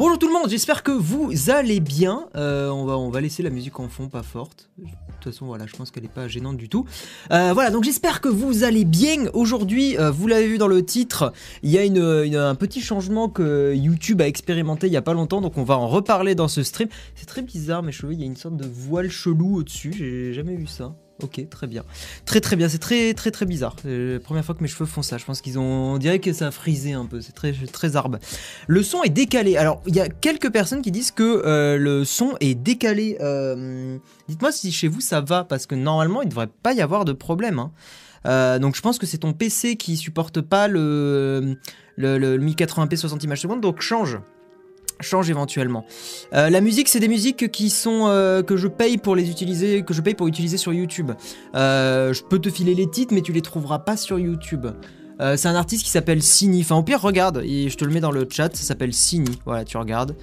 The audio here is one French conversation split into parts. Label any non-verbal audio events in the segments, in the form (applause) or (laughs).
Bonjour tout le monde, j'espère que vous allez bien. Euh, on, va, laisser la musique en fond, pas forte. De toute façon, voilà, je pense qu'elle n'est pas gênante du tout. Euh, voilà, donc j'espère que vous allez bien. Aujourd'hui, euh, vous l'avez vu dans le titre, il y a une, un petit changement que YouTube a expérimenté il y a pas longtemps, donc on va en reparler dans ce stream. C'est très bizarre, mes cheveux, il y a une sorte de voile chelou au-dessus, j'ai jamais vu ça. Ok, très bien. Très très bien, c'est très très très bizarre. C'est la première fois que mes cheveux font ça. Je pense qu'ils ont. On dirait que ça a frisé un peu, c'est très très arbe. Le son est décalé. Alors, il y a quelques personnes qui disent que euh, le son est décalé. Euh, Dites-moi si chez vous ça va, parce que normalement il ne devrait pas y avoir de problème. hein. Euh, donc je pense que c'est ton PC qui supporte pas le, le, le 1080p 60 images secondes, donc change. Change éventuellement. Euh, la musique, c'est des musiques qui sont euh, que je paye pour les utiliser, que je paye pour utiliser sur YouTube. Euh, je peux te filer les titres, mais tu les trouveras pas sur YouTube. C'est un artiste qui s'appelle Sini. Enfin, au pire, regarde, et je te le mets dans le chat, ça s'appelle Sini. Voilà, tu regardes.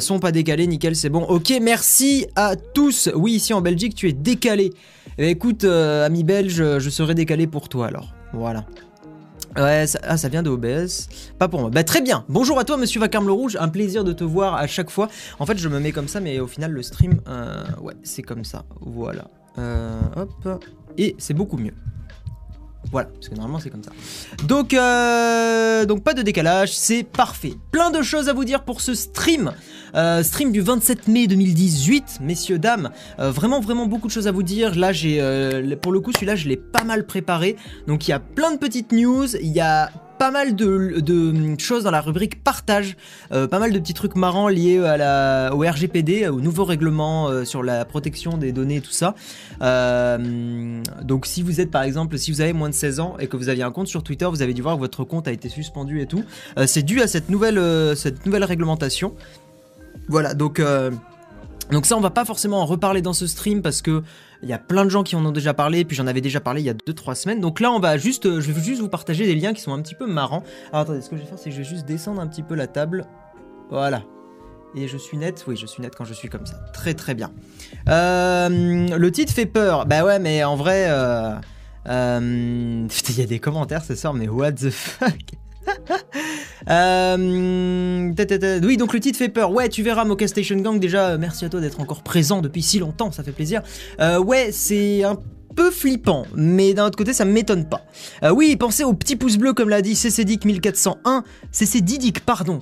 Son pas décalé, nickel, c'est bon. Ok, merci à tous. Oui, ici en Belgique, tu es décalé. Eh ben, écoute, ami belge, je serai décalé pour toi alors. Voilà. Ouais, ça, ah, ça vient de OBS. Pas pour moi. Bah, très bien. Bonjour à toi, monsieur Vacarme le Rouge. Un plaisir de te voir à chaque fois. En fait, je me mets comme ça, mais au final, le stream, euh, ouais, c'est comme ça. Voilà. Euh, hop. Et c'est beaucoup mieux. Voilà, parce que normalement c'est comme ça. Donc, euh, donc pas de décalage, c'est parfait. Plein de choses à vous dire pour ce stream. Euh, stream du 27 mai 2018, messieurs, dames. Euh, vraiment, vraiment beaucoup de choses à vous dire. Là, j'ai, pour le coup, celui-là, je l'ai pas mal préparé. Donc, il y a plein de petites news. Il y a pas mal de, choses dans la rubrique partage, euh, pas mal de petits trucs marrants liés au RGPD, au nouveau règlement euh, sur la protection des données et tout ça. Euh, donc si vous êtes par exemple, si vous avez moins de 16 ans et que vous aviez un compte sur Twitter, vous avez dû voir que votre compte a été suspendu et tout. C'est dû à cette nouvelle, cette nouvelle réglementation. Voilà, donc... donc ça, on va pas forcément en reparler dans ce stream parce que il y a plein de gens qui en ont déjà parlé, puis j'en avais déjà parlé il y a 2-3 semaines. Donc là, on va juste, euh, je vais juste vous partager des liens qui sont un petit peu marrants. Alors attendez, ce que je vais faire, c'est que je vais juste descendre un petit peu la table. Voilà. Et je suis net Oui, je suis net quand je suis comme ça. Très très bien. Euh, le titre fait peur. Bah ouais, mais en vrai... Euh, euh, (laughs) il y a des commentaires ce soir, mais what the fuck? (laughs) Euh, oui, donc le titre fait peur. Ouais, tu verras, Mocha Station Gang. Déjà, euh, merci à toi d'être encore présent depuis si longtemps, ça fait plaisir. Euh, ouais, c'est un peu flippant, mais d'un autre côté, ça m'étonne pas. Euh, oui, pensez au petit pouce bleu, comme l'a dit CCDIC 1401. CC Didic, pardon.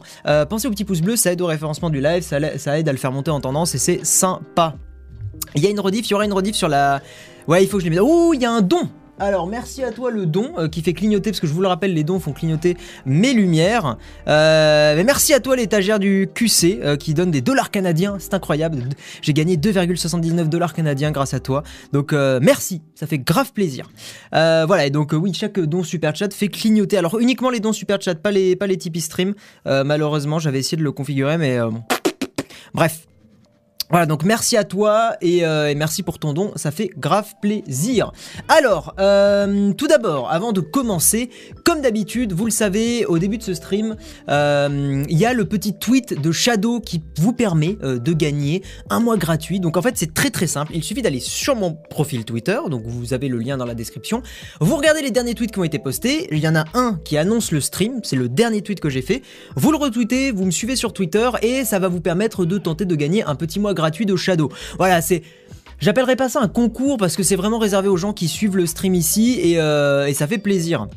Pensez au petit pouce bleu, ça aide au référencement du live, ça, ça aide à le faire monter en tendance et c'est sympa. Il y a une rediff, il y aura une rediff sur la. Ouais, il faut que je les mette. Oh, il y a un don alors merci à toi le don euh, qui fait clignoter, parce que je vous le rappelle, les dons font clignoter mes lumières. Euh, mais merci à toi l'étagère du QC euh, qui donne des dollars canadiens, c'est incroyable. J'ai gagné 2,79 dollars canadiens grâce à toi. Donc merci, ça fait grave plaisir. Voilà, et donc oui, chaque don super chat fait clignoter. Alors uniquement les dons super chat, pas les, pas les Tipeee stream. Malheureusement, j'avais essayé de le configurer, mais. Bref. Voilà, donc merci à toi et, euh, et merci pour ton don, ça fait grave plaisir. Alors, euh, tout d'abord, avant de commencer, comme d'habitude, vous le savez, au début de ce stream, euh, il y a le petit tweet de Shadow qui vous permet de gagner un mois gratuit. Donc en fait, c'est très très simple, il suffit d'aller sur mon profil Twitter, donc vous avez le lien dans la description. Vous regardez les derniers tweets qui ont été postés, il y en a un qui annonce le stream, c'est le dernier tweet que j'ai fait. Vous le retweetez, vous me suivez sur Twitter et ça va vous permettre de tenter de gagner un petit mois gratuit de Shadow. Voilà, c'est... J'appellerai pas ça un concours parce que c'est vraiment réservé aux gens qui suivent le stream ici et, euh, et ça fait plaisir.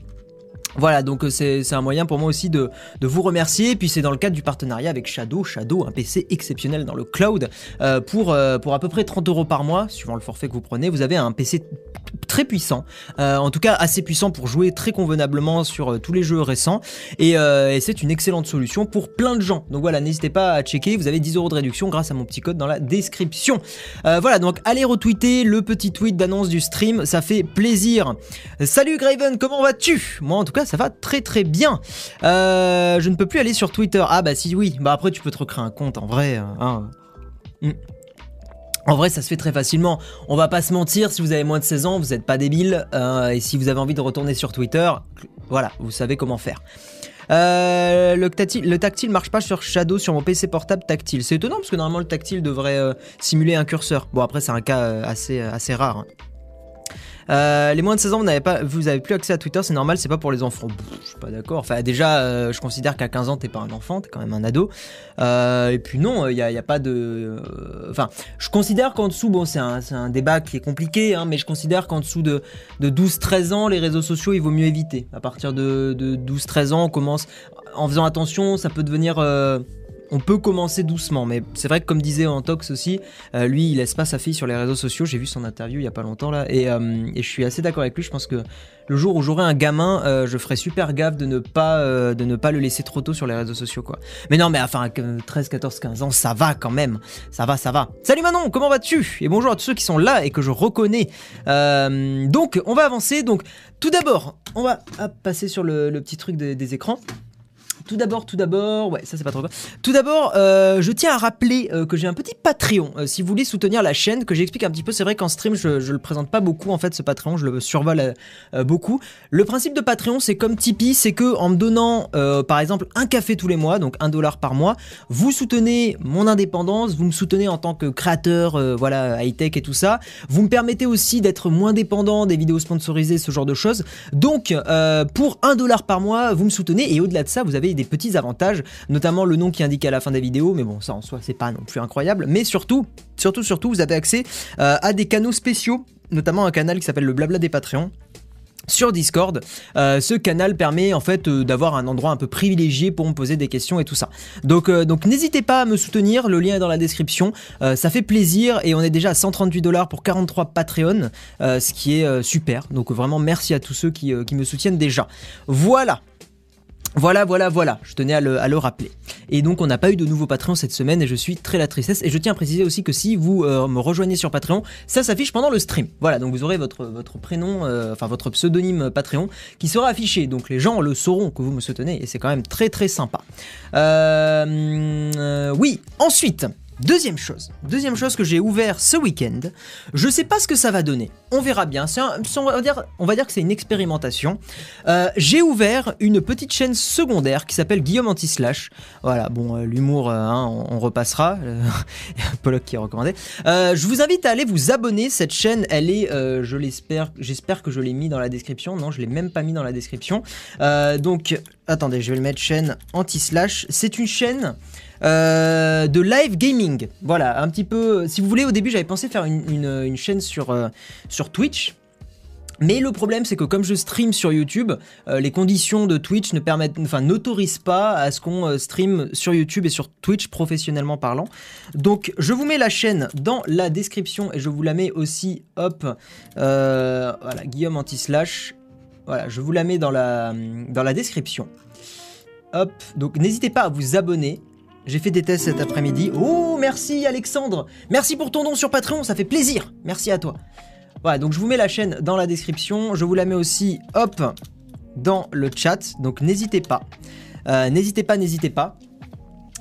Voilà, donc euh, c'est un moyen pour moi aussi de, de vous remercier. Puis c'est dans le cadre du partenariat avec Shadow. Shadow, un PC exceptionnel dans le cloud. Euh, pour, euh, pour à peu près 30 euros par mois, suivant le forfait que vous prenez, vous avez un PC très puissant. Euh, en tout cas, assez puissant pour jouer très convenablement sur tous les jeux récents. Et, et c'est une excellente solution pour plein de gens. Donc voilà, n'hésitez pas à checker. Vous avez 10 euros de réduction grâce à mon petit code dans la description. Voilà, donc allez retweeter le petit tweet d'annonce du stream. Ça fait plaisir. Salut Graven, comment vas-tu? Moi en tout cas ça va très très bien. Euh, je ne peux plus aller sur Twitter. Ah bah si oui, bah après tu peux te recréer un compte en vrai. hein. Mm. En vrai, ça se fait très facilement. On va pas se mentir, si vous avez moins de 16 ans, vous n'êtes pas débile. euh, et si vous avez envie de retourner sur Twitter, voilà, vous savez comment faire. Euh, le, tactile, le tactile marche pas sur Shadow sur mon PC portable tactile. C'est étonnant parce que normalement le tactile devrait simuler un curseur. Bon après c'est un cas assez, assez rare. hein. Les moins de 16 ans, vous n'avez pas, vous avez plus accès à Twitter, c'est normal, c'est pas pour les enfants. je suis pas d'accord. Enfin, déjà, je considère qu'à 15 ans, t'es pas un enfant, t'es quand même un ado. et puis non, il n'y a, pas de. Enfin, je considère qu'en dessous, bon, c'est un, débat qui est compliqué, hein, mais je considère qu'en dessous de, de 12-13 ans, les réseaux sociaux, il vaut mieux éviter. À partir de 12-13 ans, on commence en faisant attention, ça peut devenir on peut commencer doucement, mais c'est vrai que comme disait Antox aussi, euh, lui il laisse pas sa fille sur les réseaux sociaux. J'ai vu son interview il y a pas longtemps là, et, euh, je suis assez d'accord avec lui. Je pense que le jour où j'aurai un gamin, euh, je ferai super gaffe de ne pas de ne pas le laisser trop tôt sur les réseaux sociaux. Mais non, mais enfin 13, 14, 15 ans, ça va quand même, ça va, ça va. Salut Manon, comment vas-tu? Et bonjour à tous ceux qui sont là et que je reconnais. donc on va avancer. Donc tout d'abord, on va passer sur le, petit truc des écrans. Tout d'abord, tout d'abord, ouais, ça c'est pas trop Tout d'abord, euh, je tiens à rappeler euh, que j'ai un petit Patreon. Euh, si vous voulez soutenir la chaîne, que j'explique un petit peu, c'est vrai qu'en stream, je, je le présente pas beaucoup en fait, ce Patreon, je le survole beaucoup. Le principe de Patreon, c'est comme Tipeee, c'est que en me donnant, par exemple, un café tous les mois, donc un dollar par mois, vous soutenez mon indépendance, vous me soutenez en tant que créateur, voilà, high tech et tout ça. Vous me permettez aussi d'être moins dépendant des vidéos sponsorisées, ce genre de choses. Donc, pour un dollar par mois, vous me soutenez et au-delà de ça, vous avez des petits avantages, notamment le nom qui indique à la fin des vidéos, mais bon, ça en soi, c'est pas non plus incroyable. Mais surtout, surtout, surtout, vous avez accès euh, à des canaux spéciaux, notamment un canal qui s'appelle le Blabla des Patreons sur Discord. Euh, ce canal permet en fait euh, d'avoir un endroit un peu privilégié pour me poser des questions et tout ça. Donc, donc n'hésitez pas à me soutenir, le lien est dans la description. ça fait plaisir et on est déjà à 138 dollars pour 43 Patreon, ce qui est super. Donc vraiment merci à tous ceux qui, qui me soutiennent déjà. Voilà. Voilà, voilà, voilà, je tenais à le, rappeler. Et donc on n'a pas eu de nouveau Patreon cette semaine et je suis très la tristesse. Et je tiens à préciser aussi que si vous euh, me rejoignez sur Patreon, ça s'affiche pendant le stream. Voilà, donc vous aurez votre, votre prénom, euh, enfin votre pseudonyme Patreon qui sera affiché. Donc les gens le sauront que vous me soutenez et c'est quand même très très sympa. Euh, oui, ensuite, Deuxième chose, deuxième chose que j'ai ouvert ce week-end, je sais pas ce que ça va donner, on verra bien, on, va dire, que c'est une expérimentation. Euh, j'ai ouvert une petite chaîne secondaire qui s'appelle Guillaume Anti-Slash. Voilà, bon, euh, l'humour, euh, hein, on, repassera, (laughs) Pollock qui est recommandé. je vous invite à aller vous abonner, cette chaîne, elle est, je l'espère, j'espère que je l'ai mis dans la description, non, je l'ai même pas mis dans la description. donc, attendez, je vais le mettre chaîne Anti-Slash, c'est une chaîne... Euh, de live gaming. Voilà, un petit peu. Si vous voulez, au début, j'avais pensé faire une, chaîne sur, euh, sur Twitch. Mais le problème, c'est que comme je stream sur YouTube, euh, les conditions de Twitch ne permettent, enfin, n'autorisent pas à ce qu'on stream sur YouTube et sur Twitch professionnellement parlant. Donc, je vous mets la chaîne dans la description et je vous la mets aussi, hop, voilà, Guillaume Anti-Slash. Voilà, je vous la mets dans la, dans la description. Hop, donc n'hésitez pas à vous abonner. J'ai fait des tests cet après-midi. Oh, merci Alexandre Merci pour ton don sur Patreon, ça fait plaisir Merci à toi. Voilà, donc je vous mets la chaîne dans la description. Je vous la mets aussi, hop, dans le chat. Donc n'hésitez pas. Euh, n'hésitez pas, n'hésitez pas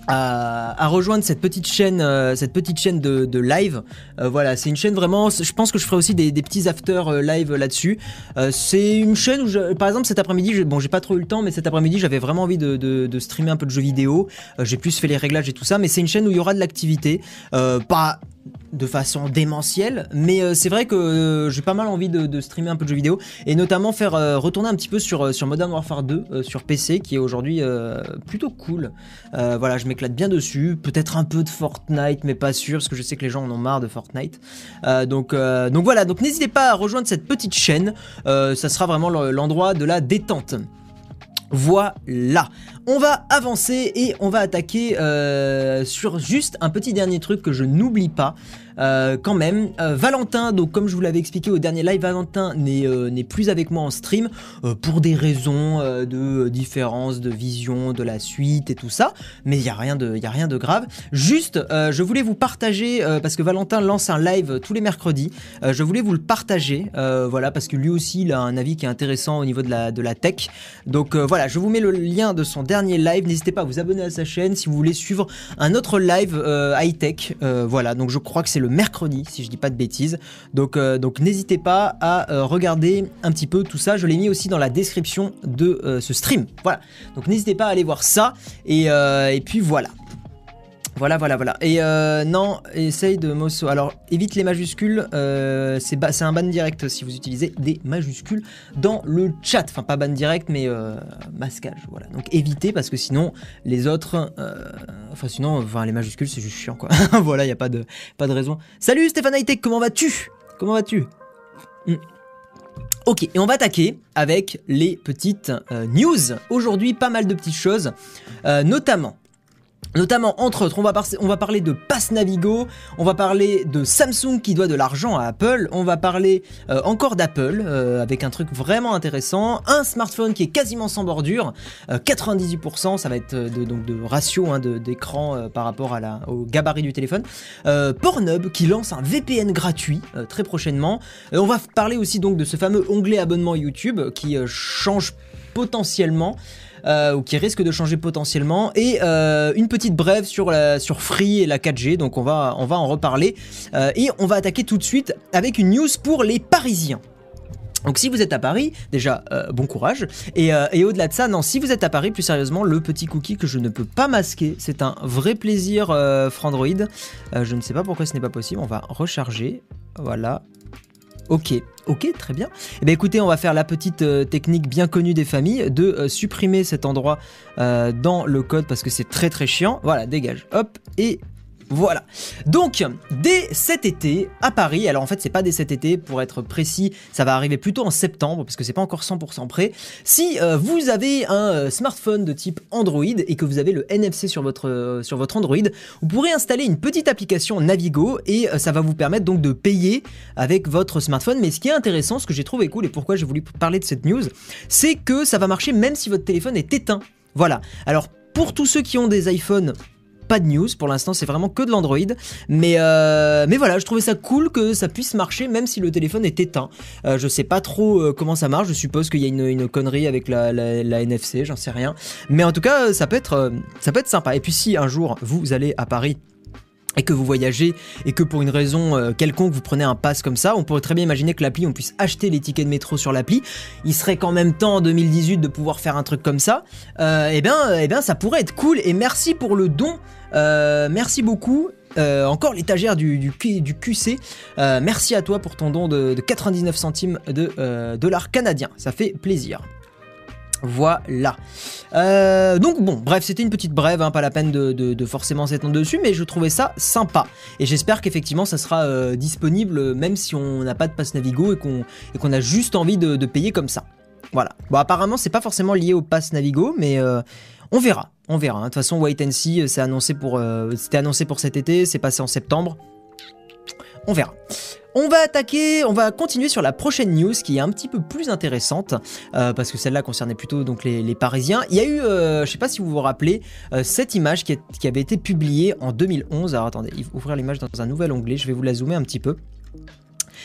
à, rejoindre cette petite chaîne, euh, cette petite chaîne de, live. Euh, voilà, c'est une chaîne vraiment. Je pense que je ferai aussi des, petits after euh, live là-dessus. c'est une chaîne où, par exemple, cet après-midi, bon, j'ai pas trop eu le temps, mais cet après-midi, j'avais vraiment envie de, de, streamer un peu de jeux vidéo. j'ai plus fait les réglages et tout ça, mais c'est une chaîne où il y aura de l'activité. pas de façon démentielle, mais euh, c'est vrai que euh, j'ai pas mal envie de, streamer un peu de jeux vidéo et notamment faire euh, retourner un petit peu sur, sur Modern Warfare 2 sur PC qui est aujourd'hui plutôt cool. voilà, je m'éclate bien dessus, peut-être un peu de Fortnite, mais pas sûr parce que je sais que les gens en ont marre de Fortnite. donc, donc voilà, donc n'hésitez pas à rejoindre cette petite chaîne, ça sera vraiment l'endroit de la détente. Voilà, on va avancer et on va attaquer sur juste un petit dernier truc que je n'oublie pas. Euh, quand même. Euh, Valentin, donc comme je vous l'avais expliqué au dernier live, Valentin n'est euh, plus avec moi en stream pour des raisons de différence de vision de la suite et tout ça. Mais il n'y a, rien de, y a rien de grave. Juste, je voulais vous partager, parce que Valentin lance un live tous les mercredis, je voulais vous le partager, voilà, parce que lui aussi, il a un avis qui est intéressant au niveau de la, de la tech. Donc voilà, je vous mets le lien de son dernier live. N'hésitez pas à vous abonner à sa chaîne si vous voulez suivre un autre live high-tech. voilà, donc je crois que c'est le mercredi, si je dis pas de bêtises. Donc, euh, donc n'hésitez pas à euh, regarder un petit peu tout ça. Je l'ai mis aussi dans la description de euh, ce stream. Voilà. Donc n'hésitez pas à aller voir ça. Et, et puis voilà. Voilà, voilà, voilà. Et euh, non, essaye de Mosso. Alors, évite les majuscules. euh, c'est un ban direct si vous utilisez des majuscules dans le chat. Enfin, pas ban direct, mais euh, masquage. Voilà. Donc, évitez parce que sinon, les autres. enfin, sinon, enfin, les majuscules, c'est juste chiant, quoi. (laughs) voilà, il n'y a pas de, pas de raison. Salut Stéphane Hightech, comment vas-tu? Comment vas-tu? Hmm. Ok, et on va attaquer avec les petites news. Aujourd'hui, pas mal de petites choses, notamment. Notamment, entre autres, on va, parler de Pass Navigo, on va parler de Samsung qui doit de l'argent à Apple, on va parler euh, encore d'Apple euh, avec un truc vraiment intéressant, un smartphone qui est quasiment sans bordure, euh, 98%, ça va être euh, de, donc de ratio hein, d'écran euh, par rapport au gabarit du téléphone. Euh, Pornhub qui lance un VPN gratuit euh, très prochainement. Euh, on va parler aussi donc de ce fameux onglet abonnement YouTube qui euh, change potentiellement euh, ou qui risque de changer potentiellement et euh, une petite brève sur la, sur Free et la 4G donc on va on va en reparler Euh, et on va attaquer tout de suite avec une news pour les Parisiens. Donc si vous êtes à Paris, déjà euh, bon courage. Et, et au-delà de ça, non, si vous êtes à Paris, plus sérieusement, le petit cookie que je ne peux pas masquer, c'est un vrai plaisir Frandroid. Je ne sais pas pourquoi ce n'est pas possible. On va recharger. Voilà. Ok, ok, très bien. Eh bien écoutez, on va faire la petite euh, technique bien connue des familles de euh, supprimer cet endroit euh, dans le code parce que c'est très très chiant. Voilà, dégage. Hop, et voilà. Donc, dès cet été, à Paris, alors en fait, c'est pas dès cet été, pour être précis, ça va arriver plutôt en septembre, parce que c'est pas encore 100% prêt. Si euh, vous avez un euh, smartphone de type Android et que vous avez le NFC sur votre, euh, sur votre Android, vous pourrez installer une petite application Navigo et ça va vous permettre donc de payer avec votre smartphone. Mais ce qui est intéressant, ce que j'ai trouvé cool et pourquoi j'ai voulu parler de cette news, c'est que ça va marcher même si votre téléphone est éteint. Voilà. Alors, pour tous ceux qui ont des iPhones, pas de news pour l'instant, c'est vraiment que de l'Android. Mais, euh, mais voilà, je trouvais ça cool que ça puisse marcher même si le téléphone est éteint. Euh, je sais pas trop euh, comment ça marche, je suppose qu'il y a une, connerie avec la, la- la NFC, j'en sais rien. Mais en tout cas, ça peut, être, ça peut être sympa. Et puis si un jour vous allez à Paris et que vous voyagez et que pour une raison euh, quelconque vous prenez un pass comme ça, on pourrait très bien imaginer que l'appli, on puisse acheter les tickets de métro sur l'appli. Il serait quand même temps en 2018 de pouvoir faire un truc comme ça. Euh, et bien, eh bien, ça pourrait être cool. Et merci pour le don. Euh, merci beaucoup. Euh, encore l'étagère du, QC. Merci à toi pour ton don de, de 99 centimes de dollars canadiens. Ça fait plaisir. Voilà. Euh, donc bon, bref, c'était une petite brève, hein, pas la peine de, forcément s'étendre dessus, mais je trouvais ça sympa. Et j'espère qu'effectivement ça sera euh, disponible même si on n'a pas de pass Navigo et qu'on a juste envie de, payer comme ça. Voilà. Bon, apparemment c'est pas forcément lié au pass Navigo, mais euh, on verra. On verra. De toute façon, Wait and See, annoncé c'était annoncé pour cet été, c'est passé en septembre. On verra. On va attaquer, on va continuer sur la prochaine news qui est un petit peu plus intéressante euh, parce que celle-là concernait plutôt les, Parisiens. Il y a eu, euh, je sais pas si vous vous rappelez, euh, cette image qui, avait été publiée en 2011. Alors attendez, ouvrir l'image dans un nouvel onglet. Je vais vous la zoomer un petit peu.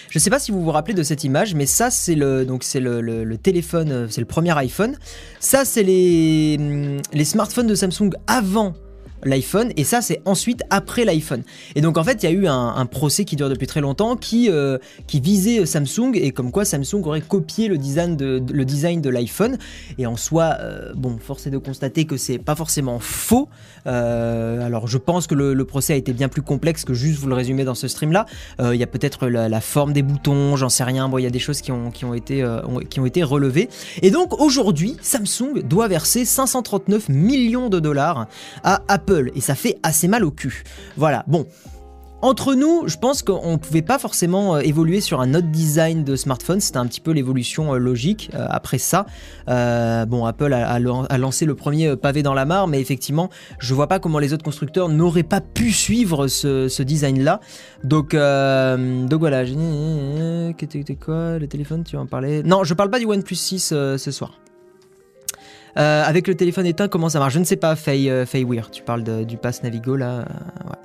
Je sais pas si vous vous rappelez de cette image, mais ça c'est le téléphone, c'est le premier iPhone. Ça c'est les hum, les smartphones de Samsung avant l'iPhone et ça c'est ensuite après l'iPhone. Et donc en fait il y a eu un, procès qui dure depuis très longtemps qui, euh, qui visait Samsung et comme quoi Samsung aurait copié le design de, le design de l'iPhone. Et en soi, euh, bon, force est de constater que c'est pas forcément faux. Euh, alors je pense que le, procès a été bien plus complexe que juste vous le résumer dans ce stream là. Il y a peut-être la, forme des boutons, j'en sais rien. Bon, il y a des choses qui ont, qui ont, été, qui ont été relevées. Et donc aujourd'hui, Samsung doit verser 539 millions de dollars à Apple et ça fait assez mal au cul. Voilà, bon. Entre nous, je pense qu'on ne pouvait pas forcément euh, évoluer sur un autre design de smartphone, c'était un petit peu l'évolution euh, logique euh, après ça. Bon, Apple a, a lan- a lancé le premier pavé dans la mare, mais effectivement, je vois pas comment les autres constructeurs n'auraient pas pu suivre ce, design-là. Donc, donc voilà. j'ai- quoi Le téléphone, tu en parler Non, je parle pas du OnePlus 6 euh, ce soir. Euh, avec le téléphone éteint, comment ça marche? Je ne sais pas, Faye, euh, Faye Weir. Tu parles du pass Navigo là. euh, ouais.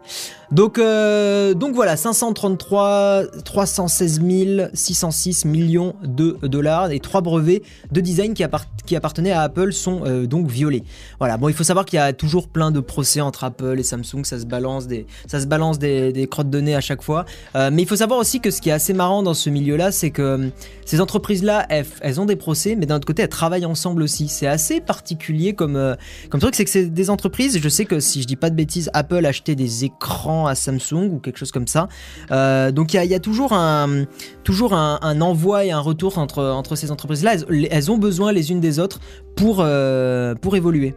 Donc, euh, donc voilà, 533, 316 606 millions de dollars et trois brevets de design qui, appartenaient à Apple sont euh, donc violés. Voilà, bon, il faut savoir qu'il y a toujours plein de procès entre Apple et Samsung, ça se balance des, ça se balance des, des crottes de nez à chaque fois. Euh, mais il faut savoir aussi que ce qui est assez marrant dans ce milieu-là, c'est que ces entreprises-là, elles, ont des procès, mais d'un autre côté, elles travaillent ensemble aussi. C'est assez particulier comme, comme truc, c'est que c'est des entreprises, je sais que si je dis pas de bêtises, Apple achetait des écrans à Samsung ou quelque chose comme ça. Euh, donc il y, a toujours, un, toujours un, envoi et un retour entre, entre ces entreprises-là. Elles, ont besoin les unes des autres pour, euh, pour évoluer.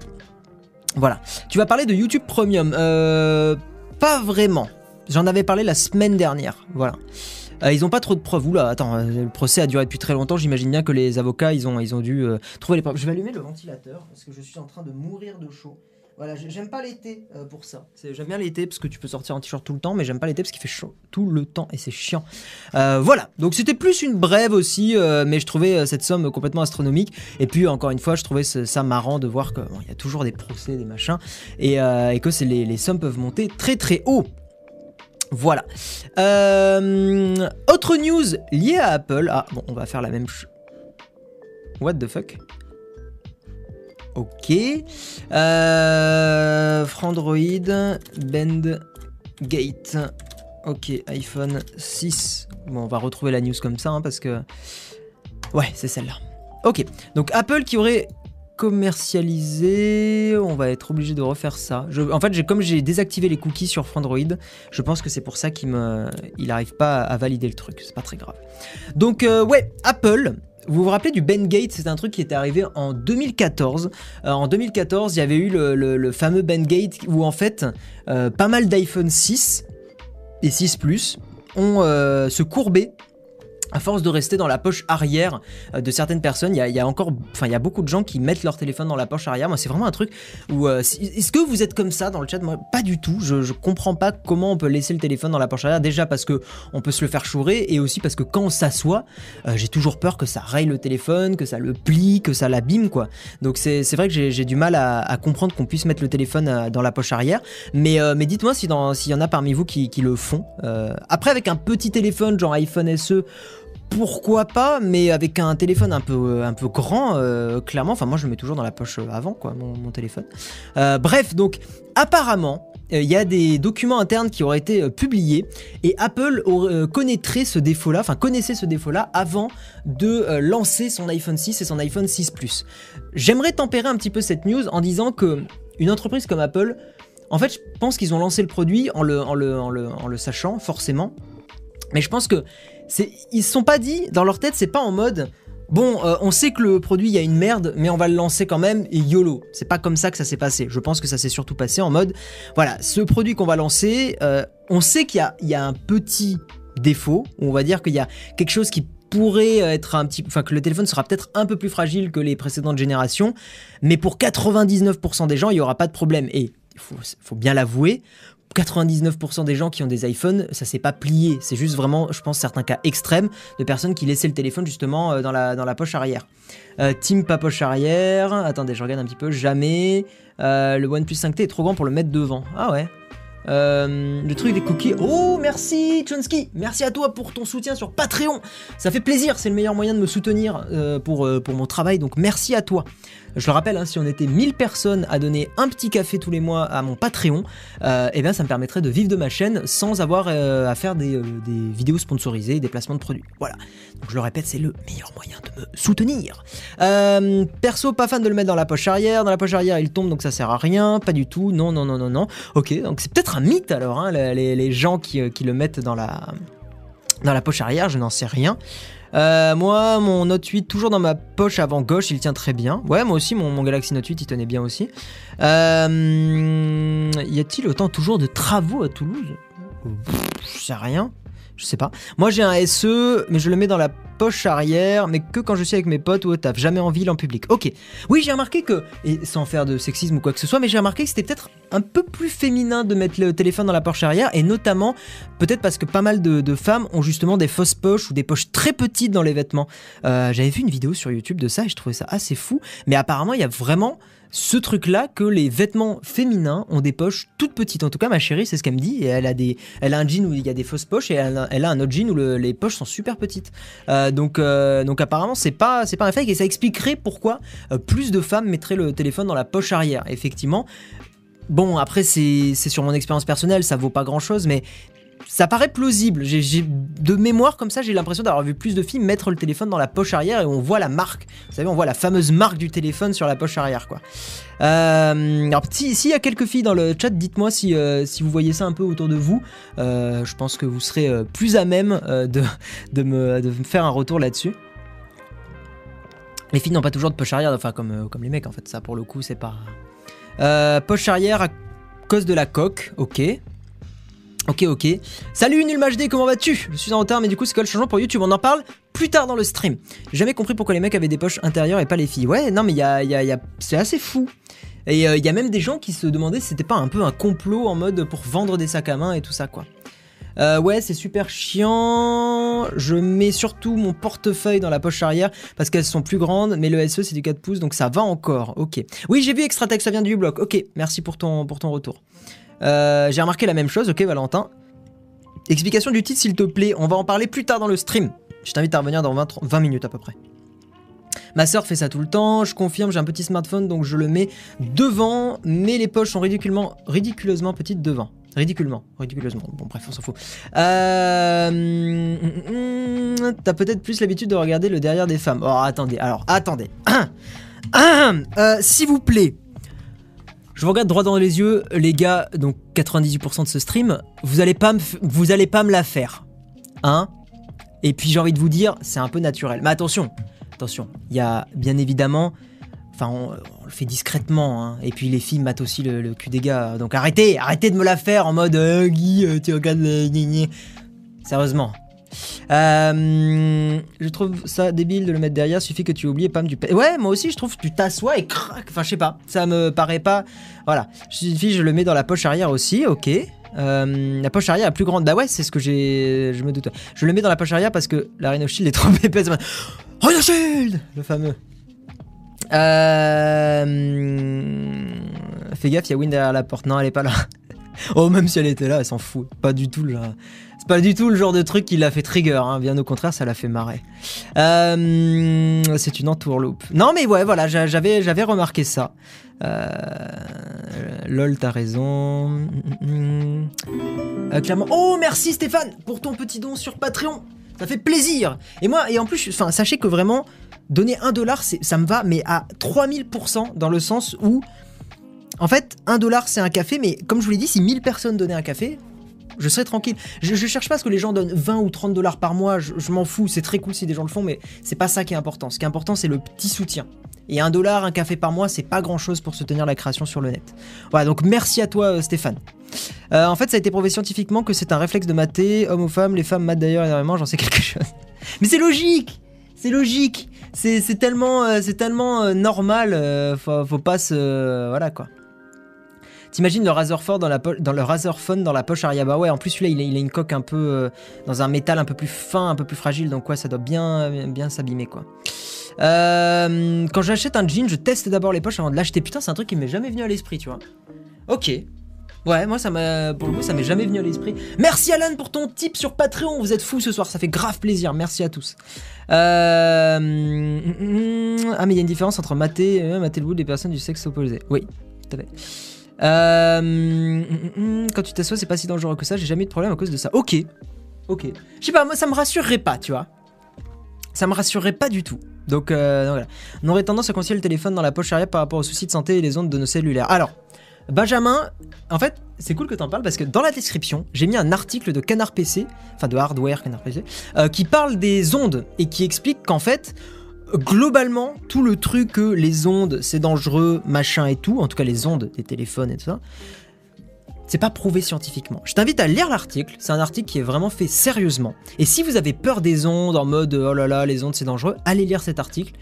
Voilà. Tu vas parler de YouTube Premium. Euh, pas vraiment. J'en avais parlé la semaine dernière. Voilà. ils n'ont pas trop de preuves. Oula, attends, le procès a duré depuis très longtemps. J'imagine bien que les avocats, ils ont, ils ont dû trouver les preuves. Je vais allumer le ventilateur parce que je suis en train de mourir de chaud. Voilà, j'aime pas l'été euh, pour ça. J'aime bien l'été parce que tu peux sortir en t-shirt tout le temps, mais j'aime pas l'été parce qu'il fait chaud tout le temps et c'est chiant. Euh, voilà, donc c'était plus une brève aussi, euh, mais je trouvais cette somme complètement astronomique. Et puis encore une fois, je trouvais ça marrant de voir qu'il y a toujours des procès, des machins, et, que les, les sommes peuvent monter très très haut. Voilà. autre news liée à Apple. Ah bon, on va faire la même chose. What the fuck? Ok. Euh, Frandroid, Bend, Gate. Ok, iPhone 6. Bon, on va retrouver la news comme ça, hein, parce que... Ouais, c'est celle-là. Ok, donc Apple qui aurait commercialisé, on va être obligé de refaire ça. en fait, comme j'ai désactivé les cookies sur Frandroid, je pense que c'est pour ça qu'il arrive pas à valider le truc. C'est pas très grave. Donc euh, ouais, Apple vous vous rappelez du Ben Gate C'est un truc qui était arrivé en 2014. Euh, en 2014, il y avait eu le, fameux Ben Gate où en fait, euh, pas mal d'iPhone 6 et 6 Plus ont euh, se courbé à force de rester dans la poche arrière euh, de certaines personnes, il y a, encore, enfin il y a beaucoup de gens qui mettent leur téléphone dans la poche arrière. Moi, c'est vraiment un truc où, euh, est-ce que vous êtes comme ça dans le chat? Moi, pas du tout. Je, comprends pas comment on peut laisser le téléphone dans la poche arrière. Déjà parce que on peut se le faire chourer et aussi parce que quand on s'assoit, euh, j'ai toujours peur que ça raye le téléphone, que ça le plie, que ça l'abîme quoi. Donc c'est vrai que j'ai du mal à, comprendre qu'on puisse mettre le téléphone dans la poche arrière. Mais, mais dites-moi s'il y en a parmi vous qui, qui le font. après avec un petit téléphone genre iPhone SE pourquoi pas, mais avec un téléphone un peu, un peu grand, euh, clairement. Enfin, moi, je le mets toujours dans la poche avant, quoi, mon, téléphone. Euh, bref, donc, apparemment, euh, il y a des documents internes qui auraient été publiés et Apple connaîtrait ce défaut-là, enfin connaissait ce défaut-là avant de lancer son iPhone 6 et son iPhone 6 Plus. J'aimerais tempérer un petit peu cette news en disant que une entreprise comme Apple, en fait, je pense qu'ils ont lancé le produit en le sachant, forcément. Mais je pense que ils se sont pas dit, dans leur tête, c'est pas en mode bon, euh, on sait que le produit, il y a une merde, mais on va le lancer quand même et YOLO. C'est pas comme ça que ça s'est passé. Je pense que ça s'est surtout passé en mode voilà, ce produit qu'on va lancer, euh, on sait qu'il y, a, un petit défaut, on va dire qu'il y a quelque chose qui pourrait être un petit enfin que le téléphone sera peut-être un peu plus fragile que les précédentes générations mais pour 99% des gens il y aura pas de problème et il faut, bien l'avouer 99% des gens qui ont des iPhones, ça s'est pas plié. C'est juste vraiment, je pense, certains cas extrêmes de personnes qui laissaient le téléphone justement euh, dans la, poche arrière. Euh, team pas poche arrière. Attendez, je regarde un petit peu. Jamais. Euh, le OnePlus 5T est trop grand pour le mettre devant. Ah ouais. Le truc des cookies. Oh, merci Chonsky Merci à toi pour ton soutien sur Patreon. Ça fait plaisir, c'est le meilleur moyen de me soutenir pour mon travail, donc merci à toi. Je le rappelle, hein, si on était 1000 personnes à donner un petit café tous les mois à mon Patreon, euh, eh bien ça me permettrait de vivre de ma chaîne sans avoir à faire des, des, vidéos sponsorisées, des placements de produits. Voilà. Donc je le répète, c'est le meilleur moyen de me soutenir. perso, pas fan de le mettre dans la poche arrière. Dans la poche arrière, il tombe, donc ça sert à rien. Pas du tout. Non, non, non, non, non. Ok, donc c'est peut-être un mythe alors, hein, les, gens euh, qui, le mettent dans la, dans la poche arrière, je n'en sais rien. Euh, moi, mon Note 8, toujours dans ma poche avant gauche, il tient très bien. Ouais, moi aussi, mon, Galaxy Note 8, il tenait bien aussi. Euh, y a-t-il autant toujours de travaux à Toulouse? Je sais rien. Je sais pas. Moi, j'ai un SE, mais je le mets dans la poche arrière, mais que quand je suis avec mes potes ou au taf, jamais en ville, en public. Ok. Oui, j'ai remarqué que, et sans faire de sexisme ou quoi que ce soit, mais j'ai remarqué que c'était peut-être un peu plus féminin de mettre le téléphone dans la poche arrière, et notamment, peut-être parce que pas mal de, femmes ont justement des fausses poches ou des poches très petites dans les vêtements. Euh, j'avais vu une vidéo sur YouTube de ça et je trouvais ça assez fou, mais apparemment, il y a vraiment ce truc-là que les vêtements féminins ont des poches toutes petites. En tout cas, ma chérie, c'est ce qu'elle me dit. Elle a des, elle a un jean où il y a des fausses poches et elle a, un autre jean où les poches sont super petites. Euh, donc, euh, donc apparemment, c'est pas, c'est pas un fake et ça expliquerait pourquoi euh, plus de femmes mettraient le téléphone dans la poche arrière. Effectivement. Bon, après, c'est sur mon expérience personnelle, ça vaut pas grand chose, mais ça paraît plausible. De mémoire comme ça, j'ai l'impression d'avoir vu plus de filles mettre le téléphone dans la poche arrière et on voit la marque. Vous savez, on voit la fameuse marque du téléphone sur la poche arrière, quoi. Euh, alors, s'il y a quelques filles dans le chat, dites-moi si, euh, vous voyez ça un peu autour de vous. Euh, je pense que vous serez plus à même de, me, faire un retour là-dessus. Les filles n'ont pas toujours de poche arrière, enfin comme, comme les mecs en fait, ça pour le coup c'est pas... poche arrière à cause de la coque, ok. Ok, ok. Salut NulMHD, comment vas-tu? Je suis en retard, mais du coup, c'est quoi le changement pour YouTube? On en parle plus tard dans le stream. Jamais compris pourquoi les mecs avaient des poches intérieures et pas les filles. Ouais, non, mais y a, y a, c'est assez fou. Et il euh, y a même des gens qui se demandaient si c'était pas un peu un complot en mode pour vendre des sacs à main et tout ça, quoi. Euh, ouais, c'est super chiant. Je mets surtout mon portefeuille dans la poche arrière parce qu'elles sont plus grandes, mais le SE c'est du 4 pouces donc ça va encore. Ok. Oui, j'ai vu Extratech, ça vient du bloc. Ok, merci pour ton, pour ton retour. Euh, j'ai remarqué la même chose, ok Valentin. Explication du titre s'il te plaît, on va en parler plus tard dans le stream. Je t'invite à revenir dans 20, minutes à peu près. Ma soeur fait ça tout le temps, je confirme, j'ai un petit smartphone donc je le mets devant, mais les poches sont ridiculement, ridiculeusement petites devant. Ridiculement, ridiculeusement. Bon, bref, on s'en fout. Euh... T'as peut-être plus l'habitude de regarder le derrière des femmes. Oh, attendez, alors, attendez. (coughs) euh, S'il vous plaît, je vous regarde droit dans les yeux, les gars, donc 98% de ce stream, vous allez pas me, vous allez pas me la faire. Hein? Et puis j'ai envie de vous dire, c'est un peu naturel. Mais attention, attention, il y a bien évidemment Enfin, on, le fait discrètement. Hein. Et puis les filles matent aussi le, cul des gars. Donc arrêtez, arrêtez de me la faire en mode euh, Guy, euh, tu regardes. Sérieusement, euh, je trouve ça débile de le mettre derrière, suffit que tu oublies Pam du Ouais, moi aussi je trouve que tu t'assois et crac. Enfin, je sais pas, ça me paraît pas. Voilà, suffit, je le mets dans la poche arrière aussi, ok. Euh, la poche arrière est plus grande. Bah ouais, c'est ce que j'ai. Je me doute. Je le mets dans la poche arrière parce que la Rhino est (laughs) trop épaisse. Shield Le fameux. Euh... Fais gaffe, il y a Win derrière la porte. Non, elle est pas là. (laughs) oh, même si elle était là, elle s'en fout. Pas du tout, genre. Pas du tout le genre de truc qui l'a fait trigger, hein. bien au contraire, ça l'a fait marrer. Euh, c'est une entourloupe. Non, mais ouais, voilà, j'avais, remarqué ça. Euh, lol, t'as raison. Euh. Oh, merci Stéphane pour ton petit don sur Patreon. Ça fait plaisir. Et moi, et en plus, enfin, sachez que vraiment, donner un dollar, ça me va, mais à 3000% dans le sens où, en fait, un dollar c'est un café, mais comme je vous l'ai dit, si 1000 personnes donnaient un café, je serais tranquille. Je, cherche pas ce que les gens donnent 20 ou 30 dollars par mois, je, m'en fous, c'est très cool si des gens le font, mais c'est pas ça qui est important. Ce qui est important, c'est le petit soutien. Et un dollar, un café par mois, c'est pas grand chose pour soutenir la création sur le net. Voilà, donc merci à toi, euh, Stéphane. Euh, en fait, ça a été prouvé scientifiquement que c'est un réflexe de mater, homme ou femme. Les femmes matent d'ailleurs énormément, j'en sais (laughs) quelque chose. Mais c'est logique C'est logique C'est tellement, c'est tellement euh, normal, faut, pas se. Voilà quoi. T'imagines le Razorphone dans, la dans dans la poche arrière ouais, en plus celui-là il, a, une coque un peu euh, dans un métal un peu plus fin, un peu plus fragile, donc ouais, ça doit bien, bien s'abîmer quoi. Euh, quand j'achète un jean, je teste d'abord les poches avant de l'acheter. Putain, c'est un truc qui m'est jamais venu à l'esprit, tu vois. Ok. Ouais, moi ça m'a pour le coup ça m'est jamais venu à l'esprit. Merci Alan pour ton tip sur Patreon. Vous êtes fous ce soir, ça fait grave plaisir. Merci à tous. Euh... Ah mais il y a une différence entre mater, mater le bout des personnes du sexe opposé. Oui, tout à fait. Euh, mm, mm, mm, quand tu t'assois, c'est pas si dangereux que ça. J'ai jamais eu de problème à cause de ça. Ok. Ok. Je sais pas, moi ça me rassurerait pas, tu vois. Ça me rassurerait pas du tout. Donc, euh, voilà. On aurait tendance à conseiller le téléphone dans la poche arrière par rapport aux soucis de santé et les ondes de nos cellulaires. Alors, Benjamin, en fait, c'est cool que t'en parles parce que dans la description, j'ai mis un article de Canard PC, enfin de Hardware Canard PC, euh, qui parle des ondes et qui explique qu'en fait, globalement, tout le truc que les ondes, c'est dangereux, machin et tout, en tout cas les ondes des téléphones et tout ça, c'est pas prouvé scientifiquement. Je t'invite à lire l'article, c'est un article qui est vraiment fait sérieusement. Et si vous avez peur des ondes en mode oh là là, les ondes c'est dangereux, allez lire cet article.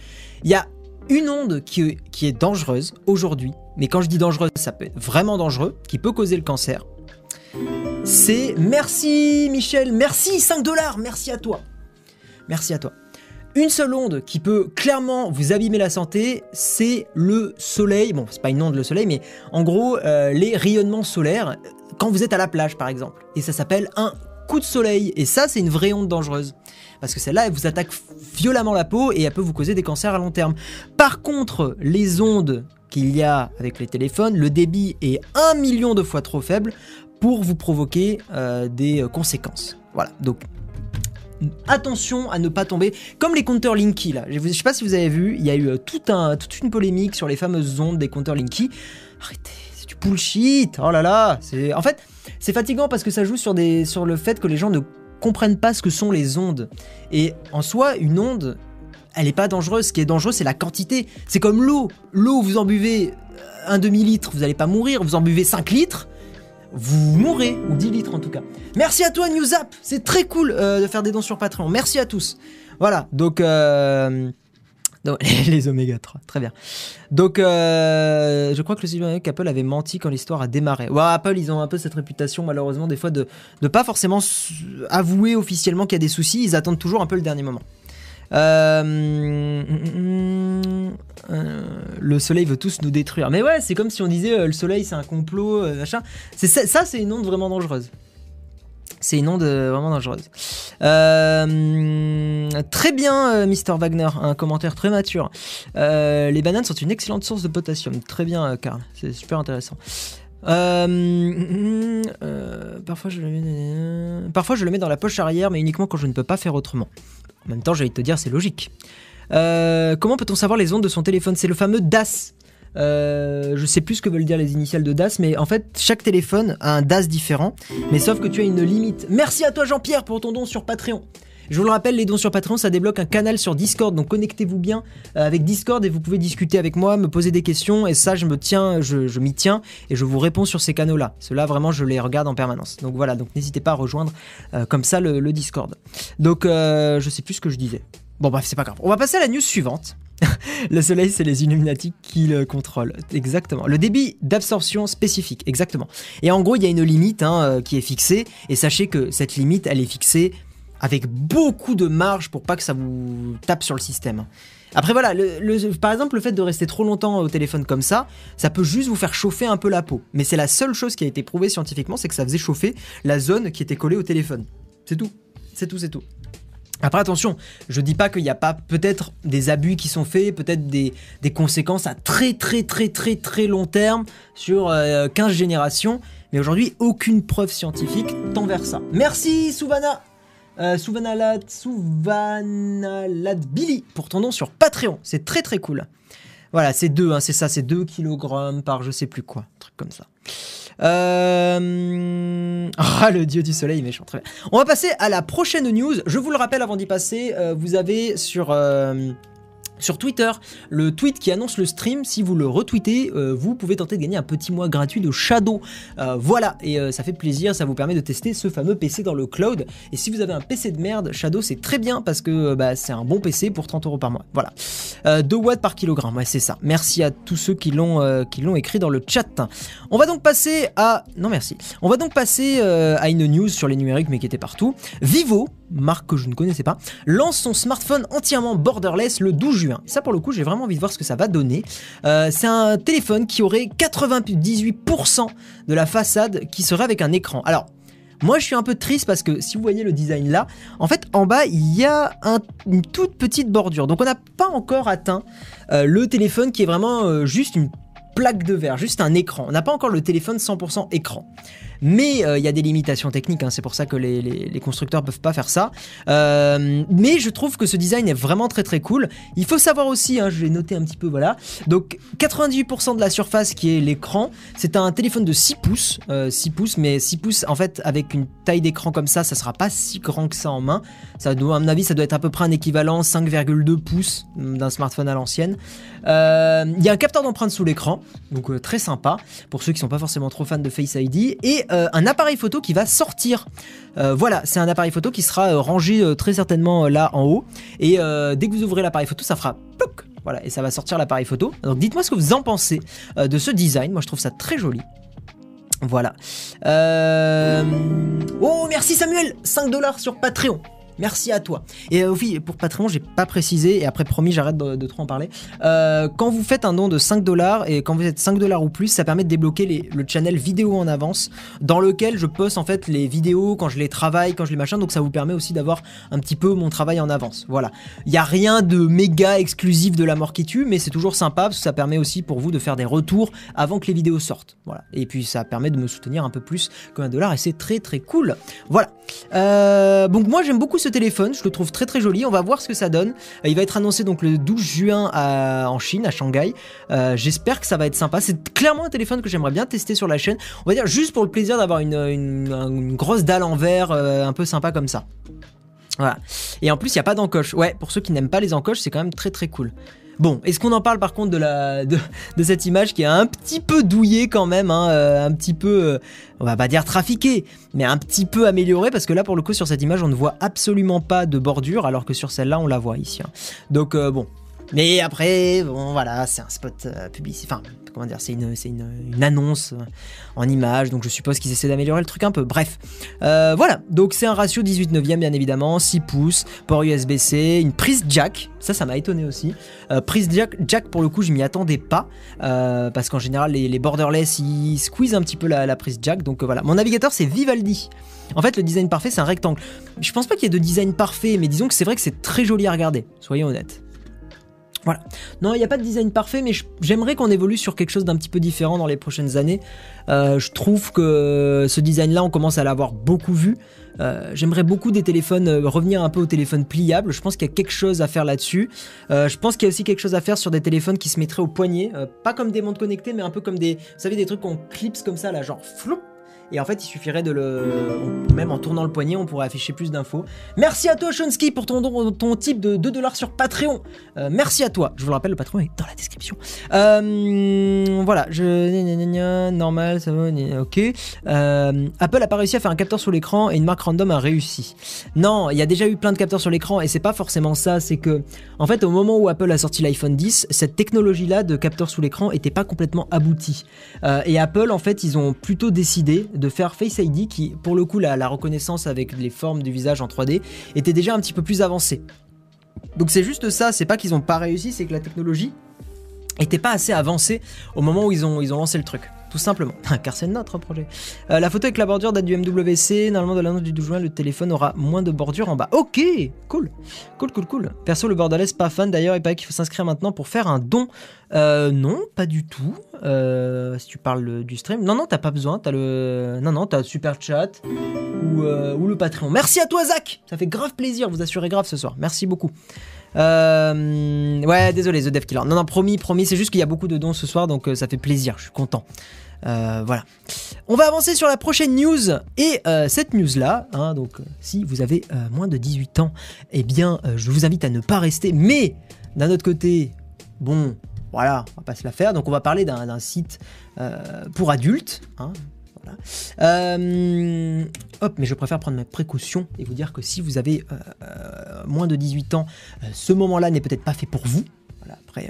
Il y a une onde qui, est dangereuse aujourd'hui, mais quand je dis dangereuse, ça peut être vraiment dangereux, qui peut causer le cancer. C'est merci Michel, merci 5 dollars, merci à toi. Merci à toi. Une seule onde qui peut clairement vous abîmer la santé, c'est le soleil. Bon, c'est pas une onde le soleil, mais en gros, euh, les rayonnements solaires quand vous êtes à la plage par exemple. Et ça s'appelle un coup de soleil. Et ça, c'est une vraie onde dangereuse. Parce que celle-là, elle vous attaque violemment la peau et elle peut vous causer des cancers à long terme. Par contre, les ondes qu'il y a avec les téléphones, le débit est un million de fois trop faible pour vous provoquer euh, des conséquences. Voilà, donc attention à ne pas tomber comme les compteurs Linky là. Je sais pas si vous avez vu, il y a eu euh, tout un, toute une polémique sur les fameuses ondes des compteurs Linky. Arrêtez, c'est du bullshit. Oh là là, c'est en fait c'est fatigant parce que ça joue sur sur le fait que les gens ne comprennent pas ce que sont les ondes. Et en soi, une onde, elle n'est pas dangereuse. Ce qui est dangereux, c'est la quantité. C'est comme l'eau. L'eau, vous en buvez un demi-litre, vous n'allez pas mourir. Vous en buvez 5 litres, vous mourrez, ou 10 litres en tout cas. Merci à toi NewsApp, c'est très cool euh, de faire des dons sur Patreon. Merci à tous. Voilà, donc... Euh, (laughs) les oméga 3, très bien. Donc, euh, je crois que le site qu'Apple avait menti quand l'histoire a démarré. Ouais, Apple, ils ont un peu cette réputation, malheureusement, des fois, de ne pas forcément avouer officiellement qu'il y a des soucis. Ils attendent toujours un peu le dernier moment. Euh, le soleil veut tous nous détruire. Mais ouais, c'est comme si on disait euh, le soleil c'est un complot, euh, machin. C'est ça, c'est une onde vraiment dangereuse. C'est une onde vraiment dangereuse. très bien, Mr. Wagner, un commentaire très mature. les bananes sont une excellente source de potassium. Très bien, Karl. C'est super intéressant. parfois, je le mets dans la poche arrière, mais uniquement quand je ne peux pas faire autrement. En même temps, j'allais te dire, c'est logique. Euh, comment peut-on savoir les ondes de son téléphone? C'est le fameux DAS. Euh, je sais plus ce que veulent dire les initiales de DAS, mais en fait, chaque téléphone a un DAS différent, mais sauf que tu as une limite. Merci à toi Jean-Pierre pour ton don sur Patreon. Je vous le rappelle, les dons sur Patreon, ça débloque un canal sur Discord, donc connectez-vous bien euh, avec Discord et vous pouvez discuter avec moi, me poser des questions, et ça, je me tiens, je, m'y tiens, et je vous réponds sur ces canaux-là. Ceux-là, vraiment, je les regarde en permanence. Donc voilà, donc n'hésitez pas à rejoindre euh, comme ça le, Discord. Donc, euh, je sais plus ce que je disais. Bon, bref, c'est pas grave. On va passer à la news suivante. (laughs) le soleil, c'est les Illuminati qui le contrôlent. Exactement. Le débit d'absorption spécifique. Exactement. Et en gros, il y a une limite hein, qui est fixée. Et sachez que cette limite, elle est fixée avec beaucoup de marge pour pas que ça vous tape sur le système. Après voilà, par exemple le fait de rester trop longtemps au téléphone comme ça, ça peut juste vous faire chauffer un peu la peau. Mais c'est la seule chose qui a été prouvée scientifiquement, c'est que ça faisait chauffer la zone qui était collée au téléphone. C'est tout, c'est tout, c'est tout. Après attention, je dis pas qu'il n'y a pas peut-être des abus qui sont faits, peut-être des, conséquences à très très très très très long terme sur 15 euh, générations, mais aujourd'hui aucune preuve scientifique tend vers ça. Merci Souvana euh, Souvanalat, Billy pour ton nom sur Patreon. C'est très très cool. Voilà, c'est deux, hein, c'est ça, c'est 2 kg par je sais plus quoi, un truc comme ça. Euh, (laughs) ah, le dieu du soleil méchant. Très bien. On va passer à la prochaine news. Je vous le rappelle avant d'y passer, euh, vous avez sur euh, sur Twitter, le tweet qui annonce le stream, si vous le retweetez, euh, vous pouvez tenter de gagner un petit mois gratuit de Shadow. Euh, voilà, et euh, ça fait plaisir, ça vous permet de tester ce fameux PC dans le cloud. Et si vous avez un PC de merde, Shadow c'est très bien parce que bah, c'est un bon PC pour 30 euros par mois. Voilà. 2 watts par kilogramme, ouais c'est ça. Merci à tous ceux qui l'ont qui l'ont écrit dans le chat. On va donc passer à... Non merci. On va donc passer à une news sur les numériques mais qui était partout. Vivo marque que je ne connaissais pas, lance son smartphone entièrement borderless le 12 juin. Ça pour le coup j'ai vraiment envie de voir ce que ça va donner. Euh, c'est un téléphone qui aurait 98% de la façade qui serait avec un écran. Alors moi, je suis un peu triste parce que si vous voyez le design là, en fait, en bas, il y a une toute petite bordure. Donc, on n'a pas encore atteint euh, le téléphone qui est vraiment euh, juste une plaque de verre, juste un écran. On n'a pas encore le téléphone 100% écran. Mais euh, il y a des limitations techniques, hein, c'est pour ça que les, les, les, constructeurs peuvent pas faire ça. Euh, mais je trouve que ce design est vraiment très très cool. Il faut savoir aussi, hein, je vais noter un petit peu, voilà. Donc 98% de la surface qui est l'écran, c'est un téléphone de 6 pouces, 6 euh, pouces, mais 6 pouces en fait avec une taille d'écran comme ça, ça sera pas si grand que ça en main. Ça à mon avis, ça doit être à peu près un équivalent 5,2 pouces d'un smartphone à l'ancienne. Il y a un capteur d'empreinte sous l'écran, donc très sympa pour ceux qui sont pas forcément trop fans de Face ID et euh, un appareil photo qui va sortir. Euh, voilà, c'est un appareil photo qui sera euh, rangé très certainement là en haut. Et dès que vous ouvrez l'appareil photo, ça fera voilà, et ça va sortir l'appareil photo. Donc dites-moi ce que vous en pensez de ce design. Moi, je trouve ça très joli. Voilà. Oh, merci Samuel 5 dollars sur Patreon. Merci à toi. Et euh, oui, pour Patreon, j'ai pas précisé, et après promis, j'arrête de, trop en parler. Euh, quand vous faites un don de 5 dollars, et quand vous êtes 5 dollars ou plus, ça permet de débloquer le channel vidéo en avance, dans lequel je poste en fait les vidéos quand je les travaille, quand je les machin, donc ça vous permet aussi d'avoir un petit peu mon travail en avance. Voilà. Il n'y a rien de méga exclusif de la mort qui tue, mais c'est toujours sympa, parce que ça permet aussi pour vous de faire des retours avant que les vidéos sortent. Voilà. Et puis ça permet de me soutenir un peu plus qu'un dollar, et c'est très très cool. Voilà. Euh, donc moi j'aime beaucoup ce téléphone, je le trouve très très joli, on va voir ce que ça donne. Euh, il va être annoncé donc le 12 juin en Chine, à Shanghai. Euh, j'espère que ça va être sympa. C'est clairement un téléphone que j'aimerais bien tester sur la chaîne. On va dire juste pour le plaisir d'avoir une, grosse dalle en verre un peu sympa comme ça. Voilà. Et en plus, il n'y a pas d'encoche. Ouais, pour ceux qui n'aiment pas les encoches, c'est quand même très très cool. Bon, est-ce qu'on en parle par contre de, la, de, cette image qui est un petit peu douillée quand même, hein, euh, un petit peu, euh, on va pas dire trafiquée, mais un petit peu améliorée parce que là pour le coup sur cette image on ne voit absolument pas de bordure alors que sur celle-là on la voit ici. Hein. Donc euh, bon, mais après, bon voilà, c'est un spot publicitaire, enfin comment dire, c'est une, une, annonce en image, donc je suppose qu'ils essaient d'améliorer le truc un peu. Bref, euh, voilà, donc c'est un ratio 18 neuvième bien évidemment, 6 pouces, port USB-C, une prise jack, ça ça m'a étonné aussi. Euh, prise jack, jack pour le coup je m'y attendais pas, euh, parce qu'en général les, borderless ils squeezent un petit peu la, prise jack, donc voilà. Mon navigateur c'est Vivaldi. En fait le design parfait c'est un rectangle. Je pense pas qu'il y ait de design parfait, mais disons que c'est vrai que c'est très joli à regarder, soyons honnêtes. Voilà. Non, il n'y a pas de design parfait, mais j'aimerais qu'on évolue sur quelque chose d'un petit peu différent dans les prochaines années. Euh, je trouve que ce design-là, on commence à l'avoir beaucoup vu. Euh, j'aimerais beaucoup des téléphones, euh, revenir un peu aux téléphones pliables. Je pense qu'il y a quelque chose à faire là-dessus. je pense qu'il y a aussi quelque chose à faire sur des téléphones qui se mettraient au poignet. pas comme des montres connectées, mais un peu comme des. Vous savez, des trucs qu'on clipse comme ça, là, genre flou et en fait, il suffirait de le. Même en tournant le poignet, on pourrait afficher plus d'infos. Merci à toi, Shonsky, pour ton, ton type de 2 dollars sur Patreon. Euh, merci à toi. Je vous le rappelle, le Patreon est dans la description. Euh, voilà, je. Normal, ça va. Ok. Euh, Apple a pas réussi à faire un capteur sur l'écran et une marque random a réussi. Non, il y a déjà eu plein de capteurs sur l'écran et c'est pas forcément ça. C'est que, en fait, au moment où Apple a sorti l'iPhone 10, cette technologie-là de capteur sous l'écran était pas complètement aboutie. et Apple, en fait, ils ont plutôt décidé faire Face ID qui, pour le coup, la, reconnaissance avec les formes du visage en 3D était déjà un petit peu plus avancée. Donc c'est juste ça, c'est pas qu'ils ont pas réussi, c'est que la technologie était pas assez avancée au moment où ils ont, ils ont lancé le truc tout simplement. (laughs) Car c'est notre projet. Euh, la photo avec la bordure date du MWC. Normalement, de l'annonce du 12 juin, le téléphone aura moins de bordure en bas. Ok, cool. Cool, cool, cool. Perso, le bordelais, pas fan d'ailleurs. Il paraît qu'il faut s'inscrire maintenant pour faire un don. Euh, non, pas du tout. Euh, si tu parles du stream. Non, non, t'as pas besoin. T'as le. Non, non, t'as Super Chat ou, ou le Patreon. Merci à toi, Zach. Ça fait grave plaisir. Vous assurez grave ce soir. Merci beaucoup. ouais, désolé, The Dev Killer. Non, non, promis, promis. C'est juste qu'il y a beaucoup de dons ce soir, donc ça fait plaisir. Je suis content. Euh, voilà. On va avancer sur la prochaine news. Et euh, cette news-là, hein, donc euh, si vous avez moins de 18 ans, eh bien, je vous invite à ne pas rester. Mais d'un autre côté, bon, voilà, on va pas se la faire. Donc on va parler d'un site pour adultes. Hein, hop, mais je préfère prendre mes précautions et vous dire que si vous avez moins de 18 ans, ce moment-là n'est peut-être pas fait pour vous. Voilà, après,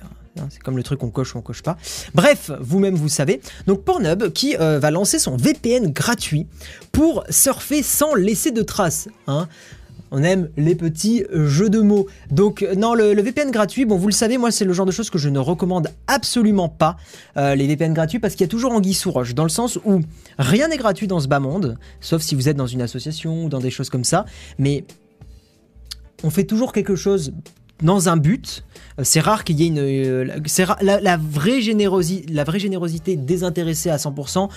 c'est comme le truc on coche ou on coche pas. Bref, vous-même vous savez. Donc Pornhub qui euh, va lancer son VPN gratuit pour surfer sans laisser de traces. Hein. On aime les petits jeux de mots. Donc non, le, VPN gratuit, bon vous le savez, moi c'est le genre de choses que je ne recommande absolument pas, euh, les VPN gratuits, parce qu'il y a toujours anguille sous roche, dans le sens où rien n'est gratuit dans ce bas monde, sauf si vous êtes dans une association ou dans des choses comme ça, mais on fait toujours quelque chose dans un but. Euh, c'est rare qu'il y ait une. Euh, la, vraie générosité, la vraie générosité désintéressée à 100%.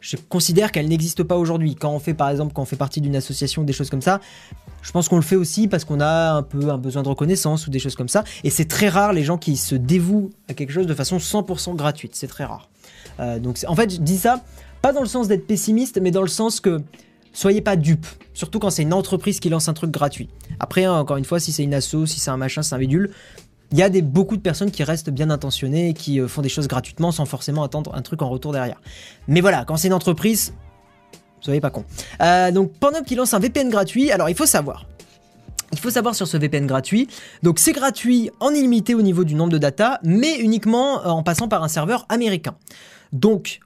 je considère qu'elle n'existe pas aujourd'hui. Quand on fait par exemple, quand on fait partie d'une association des choses comme ça, je pense qu'on le fait aussi parce qu'on a un peu un besoin de reconnaissance ou des choses comme ça. Et c'est très rare les gens qui se dévouent à quelque chose de façon 100% gratuite. C'est très rare. Euh, donc en fait, je dis ça pas dans le sens d'être pessimiste, mais dans le sens que soyez pas dupes. Surtout quand c'est une entreprise qui lance un truc gratuit. Après, hein, encore une fois, si c'est une asso, si c'est un machin, c'est un bidule, il y a des, beaucoup de personnes qui restent bien intentionnées et qui euh, font des choses gratuitement sans forcément attendre un truc en retour derrière. Mais voilà, quand c'est une entreprise, soyez pas con. Euh, donc Pornhub qui lance un VPN gratuit, alors il faut savoir. Il faut savoir sur ce VPN gratuit, donc c'est gratuit en illimité au niveau du nombre de data, mais uniquement euh, en passant par un serveur américain. Donc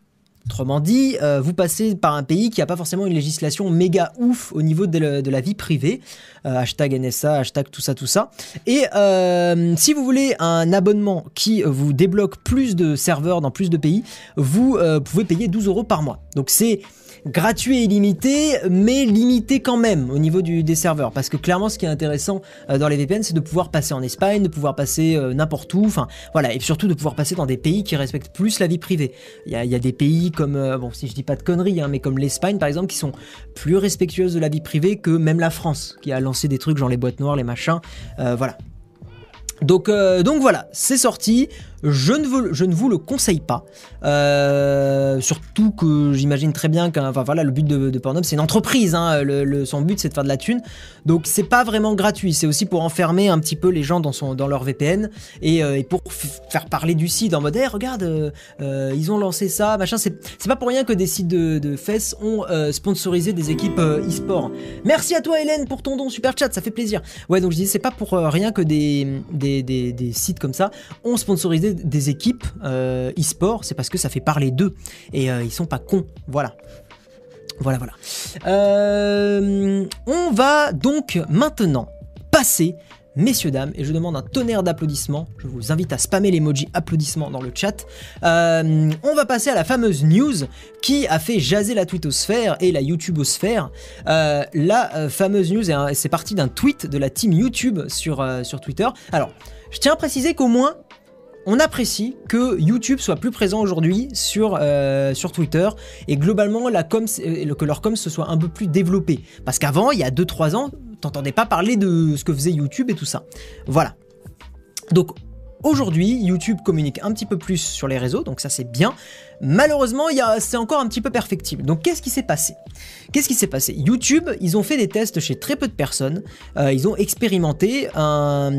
Autrement dit, euh, vous passez par un pays qui n'a pas forcément une législation méga ouf au niveau de, la vie privée. Euh, hashtag NSA, hashtag tout ça, tout ça. Et euh, si vous voulez un abonnement qui vous débloque plus de serveurs dans plus de pays, vous pouvez payer 12 euros par mois. Donc c'est gratuit et illimité, mais limité quand même au niveau des serveurs. Parce que clairement, ce qui est intéressant euh, dans les VPN, c'est de pouvoir passer en Espagne, de pouvoir passer euh, n'importe où, enfin voilà, et surtout de pouvoir passer dans des pays qui respectent plus la vie privée. Il y a, des pays comme, euh, bon, si je dis pas de conneries, hein, mais comme l'Espagne par exemple, qui sont plus respectueuses de la vie privée que même la France, qui a lancé des trucs genre les boîtes noires, les machins, voilà. Donc, donc voilà, c'est sorti. Je ne, vous le conseille pas. Euh, surtout que j'imagine très bien enfin, voilà, le but de, de Pornhub, c'est une entreprise. Hein. Son but, c'est de faire de la thune. Donc, c'est pas vraiment gratuit. C'est aussi pour enfermer un petit peu les gens dans, leur VPN et, euh, et pour faire parler du site en mode hey, regarde, euh, ils ont lancé ça, machin. C'est pas pour rien que des sites de, de fesses ont sponsorisé des équipes e-sport. Merci à toi, Hélène, pour ton don super chat. Ça fait plaisir. Ouais, donc je dis, c'est pas pour rien que des, des sites comme ça ont sponsorisé des équipes euh, e-sport, c'est parce que ça fait parler d'eux. Et euh, ils sont pas cons. Voilà. Voilà, voilà. Euh, on va donc maintenant passer, messieurs, dames, et je demande un tonnerre d'applaudissements. Je vous invite à spammer l'emoji applaudissements dans le chat. on va passer à la fameuse news qui a fait jaser la twittosphère et la YouTubeosphère. la fameuse news, c'est parti d'un tweet de la team YouTube sur, sur Twitter. Alors, je tiens à préciser qu'au moins, on apprécie que YouTube soit plus présent aujourd'hui sur, euh, Twitter et globalement euh, que leur com se soit un peu plus développée. Parce qu'avant, il y a 2-3 ans, t'entendais pas parler de ce que faisait YouTube et tout ça. Voilà. Donc Aujourd'hui, YouTube communique un petit peu plus sur les réseaux, donc ça c'est bien. Malheureusement, c'est encore un petit peu perfectible. Donc qu'est-ce qui s'est passé? Qu'est-ce qui s'est passé? YouTube, ils ont fait des tests chez très peu de personnes. Euh, ils ont expérimenté un,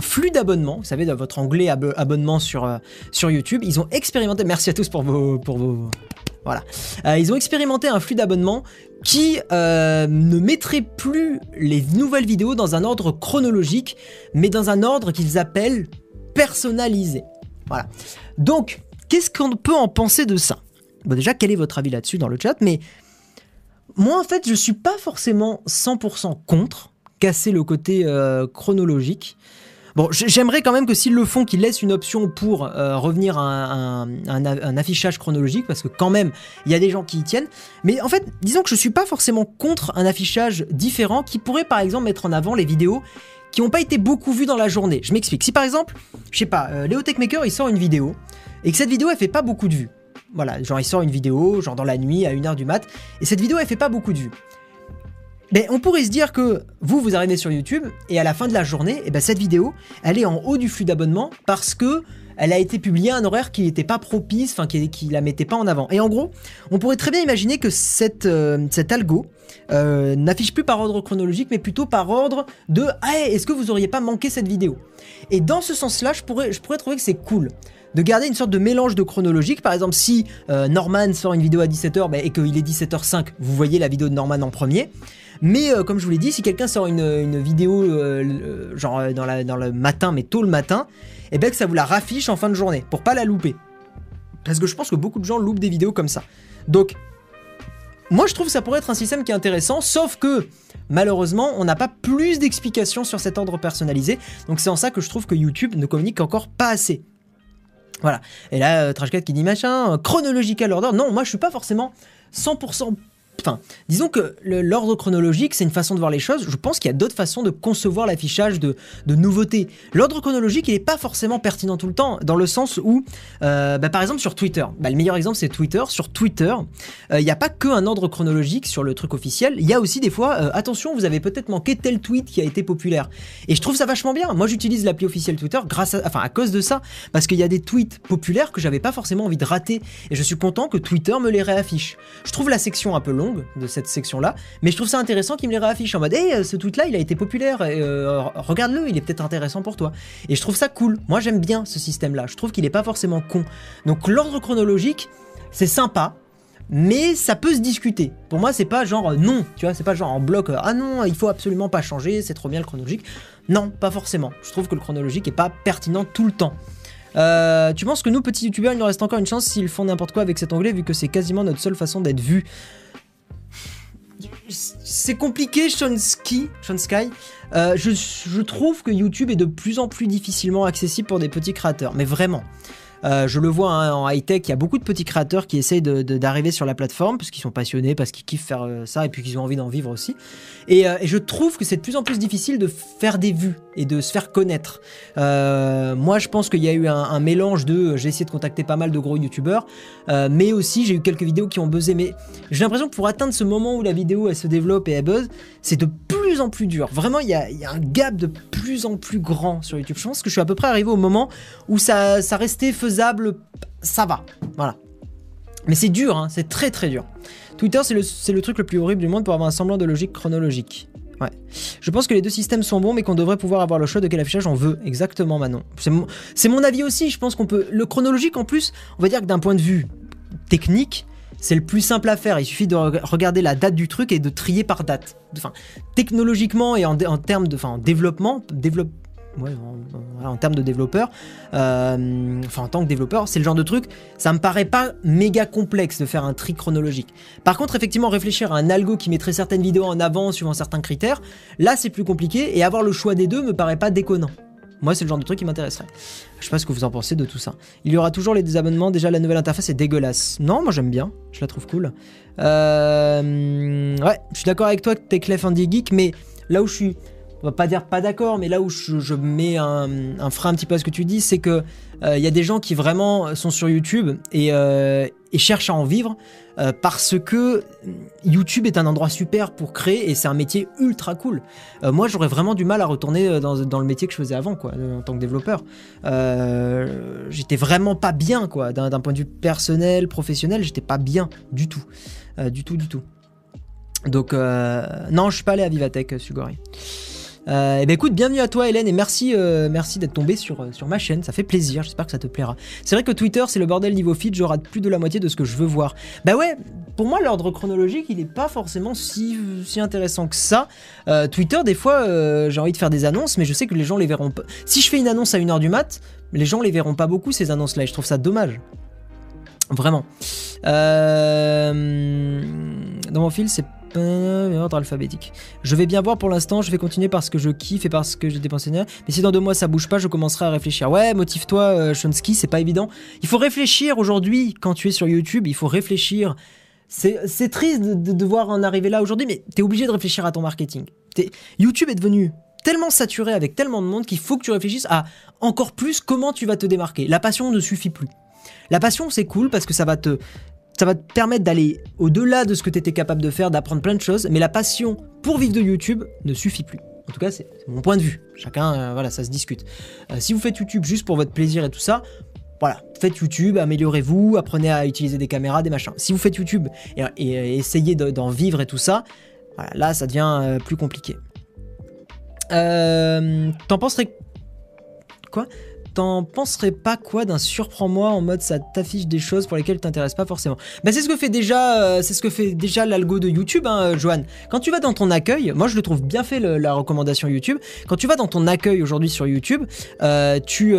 flux d'abonnements. Vous savez, dans votre anglais abonnement sur, euh, sur YouTube, ils ont expérimenté. Merci à tous pour vos, pour vos voilà. Euh, ils ont expérimenté un flux d'abonnement qui ne mettrait plus les nouvelles vidéos dans un ordre chronologique, mais dans un ordre qu'ils appellent personnalisé. Voilà. Donc, qu'est-ce qu'on peut en penser de ça? Bon, déjà, quel est votre avis là-dessus dans le chat? Mais moi, en fait, je suis pas forcément 100% contre casser le côté euh, chronologique. Bon, j'aimerais quand même que s'ils le font, qu'ils laissent une option pour euh, revenir à un, affichage chronologique, parce que quand même, il y a des gens qui y tiennent. Mais en fait, disons que je suis pas forcément contre un affichage différent qui pourrait par exemple mettre en avant les vidéos qui n'ont pas été beaucoup vus dans la journée. Je m'explique. Si par exemple, je sais pas, euh, Léo Techmaker il sort une vidéo et que cette vidéo elle fait pas beaucoup de vues. Voilà, genre il sort une vidéo, genre dans la nuit à 1h du mat, et cette vidéo elle fait pas beaucoup de vues. Mais on pourrait se dire que vous, vous arrivez sur YouTube et à la fin de la journée, et eh ben cette vidéo, elle est en haut du flux d'abonnement parce que elle a été publiée à un horaire qui n'était pas propice, enfin qui, qui la mettait pas en avant. Et en gros, on pourrait très bien imaginer que euh, cet algo euh, n'affiche plus par ordre chronologique, mais plutôt par ordre de ah, est-ce que vous auriez pas manqué cette vidéo? Et dans ce sens-là, je pourrais, trouver que c'est cool de garder une sorte de mélange de chronologique. Par exemple, si euh, Norman sort une vidéo à 17h bah, et qu'il est 17h05, vous voyez la vidéo de Norman en premier. Mais comme je vous l'ai dit, si quelqu'un sort une, vidéo genre dans le matin, mais tôt le matin, et bien que ça vous la raffiche en fin de journée, pour pas la louper. Parce que je pense que beaucoup de gens loupent des vidéos comme ça. Donc, moi je trouve que ça pourrait être un système qui est intéressant, sauf que malheureusement on n'a pas plus d'explications sur cet ordre personnalisé, donc c'est en ça que je trouve que YouTube ne communique encore pas assez. Voilà. Et là, euh, Trashcat qui dit machin, chronological order. Non, moi je suis pas forcément 100% Enfin, disons que l'ordre chronologique, c'est une façon de voir les choses. Je pense qu'il y a d'autres façons de concevoir l'affichage de, nouveautés. L'ordre chronologique, il n'est pas forcément pertinent tout le temps, dans le sens où, euh, bah, par exemple, sur Twitter, bah, le meilleur exemple, c'est Twitter. Sur Twitter, euh, il n'y a pas qu'un ordre chronologique sur le truc officiel. Il y a aussi des fois, euh, attention, vous avez peut-être manqué tel tweet qui a été populaire. Et je trouve ça vachement bien. Moi, j'utilise l'appli officielle Twitter grâce à, enfin, à cause de ça, parce qu'il y a des tweets populaires que j'avais pas forcément envie de rater. Et je suis content que Twitter me les réaffiche. Je trouve la section un peu longue de cette section-là, mais je trouve ça intéressant qu'il me les réaffiche en mode Hey, ce tweet-là, il a été populaire, euh, regarde-le, il est peut-être intéressant pour toi. Et je trouve ça cool. Moi, j'aime bien ce système-là. Je trouve qu'il est pas forcément con. Donc, l'ordre chronologique, c'est sympa, mais ça peut se discuter. Pour moi, c'est pas genre euh, non, tu vois, c'est pas genre en bloc, euh, ah non, il faut absolument pas changer, c'est trop bien le chronologique. Non, pas forcément. Je trouve que le chronologique est pas pertinent tout le temps. tu penses que nous, petits youtubeurs, il nous reste encore une chance s'ils font n'importe quoi avec cet onglet, vu que c'est quasiment notre seule façon d'être vu c'est compliqué, Sean Sky. Euh, je, je, trouve que YouTube est de plus en plus difficilement accessible pour des petits créateurs, mais vraiment. Euh, je le vois hein, en high-tech, il y a beaucoup de petits créateurs qui essayent d'arriver sur la plateforme parce qu'ils sont passionnés, parce qu'ils kiffent faire euh, ça et puis qu'ils ont envie d'en vivre aussi. Euh, et, je trouve que c'est de plus en plus difficile de faire des vues et de se faire connaître. moi, je pense qu'il y a eu un, mélange de. J'ai essayé de contacter pas mal de gros youtubeurs, mais aussi j'ai eu quelques vidéos qui ont buzzé. Mais j'ai l'impression que pour atteindre ce moment où la vidéo se développe et elle buzz, c'est de plus en plus dur. Vraiment, il y a, un gap de plus en plus grand sur YouTube. Je pense que je suis à peu près arrivé au moment où ça, restait faisable, ça va. Voilà. Mais c'est dur, hein, c'est très très dur. Twitter, c'est le, truc le plus horrible du monde pour avoir un semblant de logique chronologique. Ouais. Je pense que les deux systèmes sont bons, mais qu'on devrait pouvoir avoir le choix de quel affichage on veut. Exactement, Manon. C'est mon, avis aussi. Je pense qu'on peut. Le chronologique, en plus, on va dire que d'un point de vue technique, c'est le plus simple à faire. Il suffit de regarder la date du truc et de trier par date. Enfin, technologiquement et en, termes de développement, développe, en, termes de développeur, euh, enfin en tant que développeur, c'est le genre de truc, ça me paraît pas méga complexe de faire un tri chronologique. Par contre, effectivement, réfléchir à un algo qui mettrait certaines vidéos en avant suivant certains critères, là c'est plus compliqué et avoir le choix des deux me paraît pas déconnant. Moi, c'est le genre de truc qui m'intéresserait. Je sais pas ce que vous en pensez de tout ça. Il y aura toujours les désabonnements. Déjà, la nouvelle interface est dégueulasse. Non, moi j'aime bien. Je la trouve cool. Euh... Ouais, je suis d'accord avec toi que t'es Clef Indie Geek, mais là où je suis on va pas dire pas d'accord, mais là où je, mets un, frein un petit peu à ce que tu dis, c'est que il euh, y a des gens qui vraiment sont sur YouTube et, euh, cherchent à en vivre euh, parce que YouTube est un endroit super pour créer et c'est un métier ultra cool. moi, j'aurais vraiment du mal à retourner dans, le métier que je faisais avant, quoi, en tant que développeur. j'étais vraiment pas bien, quoi, d'un point de vue personnel, professionnel, j'étais pas bien du tout, du tout, du tout. Donc, non, je suis pas allé à Vivatech, Sugori. Euh, et eh ben écoute, bienvenue à toi Hélène et merci, euh, merci d'être tombé sur, euh, sur ma chaîne, ça fait plaisir, j'espère que ça te plaira. C'est vrai que Twitter c'est le bordel niveau feed, je rate plus de la moitié de ce que je veux voir. Bah ouais, pour moi l'ordre chronologique il est pas forcément si, si intéressant que ça. Twitter des fois j'ai envie de faire des annonces mais je sais que les gens les verront pas. Si je fais une annonce à 1h du mat, les gens les verront pas beaucoup ces annonces là et je trouve ça dommage. Vraiment. dans mon fil c'est ordre alphabétique. Je vais bien voir pour l'instant, je vais continuer parce que je kiffe et parce que j'ai dépensé Mais si dans deux mois ça bouge pas, je commencerai à réfléchir. Ouais, motive-toi, euh, Shonsky, c'est pas évident. Il faut réfléchir aujourd'hui quand tu es sur YouTube, il faut réfléchir. C'est triste de, devoir en arriver là aujourd'hui, mais t'es obligé de réfléchir à ton marketing. YouTube est devenu tellement saturé avec tellement de monde qu'il faut que tu réfléchisses à encore plus comment tu vas te démarquer. La passion ne suffit plus. La passion, c'est cool parce que ça va te ça va te permettre d'aller au-delà de ce que tu étais capable de faire, d'apprendre plein de choses, mais la passion pour vivre de YouTube ne suffit plus. En tout cas, c'est mon point de vue. Chacun, euh, voilà, ça se discute. Euh, si vous faites YouTube juste pour votre plaisir et tout ça, voilà, faites YouTube, améliorez-vous, apprenez à utiliser des caméras, des machins. Si vous faites YouTube et, essayez d'en vivre et tout ça, là, ça devient euh, plus compliqué. T'en penserais quoi? T'en penserais pas quoi d'un surprends-moi en mode ça t'affiche des choses pour lesquelles t'intéresses pas forcément Bah c'est ce que fait déjà, euh, c'est ce que fait déjà l'algo de YouTube, hein, euh, Johan. Quand tu vas dans ton accueil, moi je le trouve bien fait la recommandation YouTube. Quand tu vas dans ton accueil aujourd'hui sur YouTube, euh, tu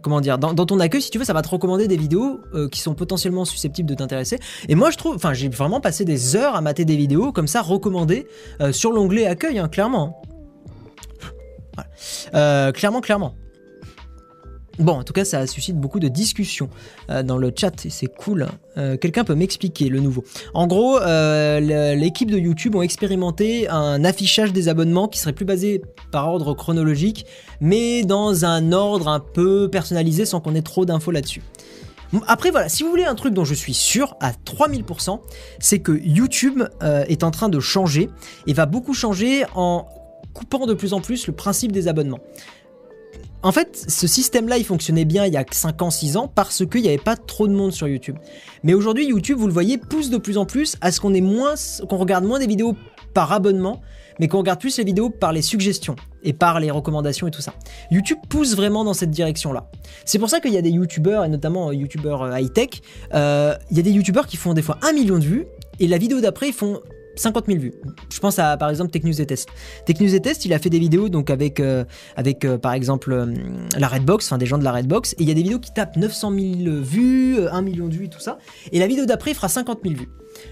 comment dire, dans, ton accueil si tu veux, ça va te recommander des vidéos qui sont potentiellement susceptibles de t'intéresser. Et moi je trouve, enfin j'ai vraiment passé des heures à mater des vidéos comme ça recommandées sur l'onglet accueil, hein, clairement. Euh, clairement, clairement. Bon, en tout cas, ça suscite beaucoup de discussions euh, dans le chat et c'est cool. Euh, quelqu'un peut m'expliquer le nouveau En gros, l'équipe de YouTube ont expérimenté un affichage des abonnements qui serait plus basé par ordre chronologique, mais dans un ordre un peu personnalisé sans qu'on ait trop d'infos là-dessus. Après voilà, si vous voulez un truc dont je suis sûr à 3000%, c'est que YouTube est en train de changer et va beaucoup changer en coupant de plus en plus le principe des abonnements. En fait, ce système-là, il fonctionnait bien il y a 5 ans, 6 ans, parce qu'il n'y avait pas trop de monde sur YouTube. Mais aujourd'hui, YouTube, vous le voyez, pousse de plus en plus à ce qu'on moins, regarde moins des vidéos par abonnement, mais qu'on regarde plus les vidéos par les suggestions et par les recommandations et tout ça. YouTube pousse vraiment dans cette direction-là. C'est pour ça qu'il y a des YouTubeurs, et notamment euh, YouTubeurs euh, high-tech, euh, il y a des YouTubeurs qui font des fois 1 million de vues, et la vidéo d'après, ils font 50 000 vues. Je pense à par exemple Technews et Test. Technews et Test, il a fait des vidéos donc avec, euh, euh, par exemple euh, la Redbox, enfin des gens de la Redbox, et il y a des vidéos qui tapent 900 000 vues, 1 million de vues tout ça. Et la vidéo d'après fera 50 000 vues.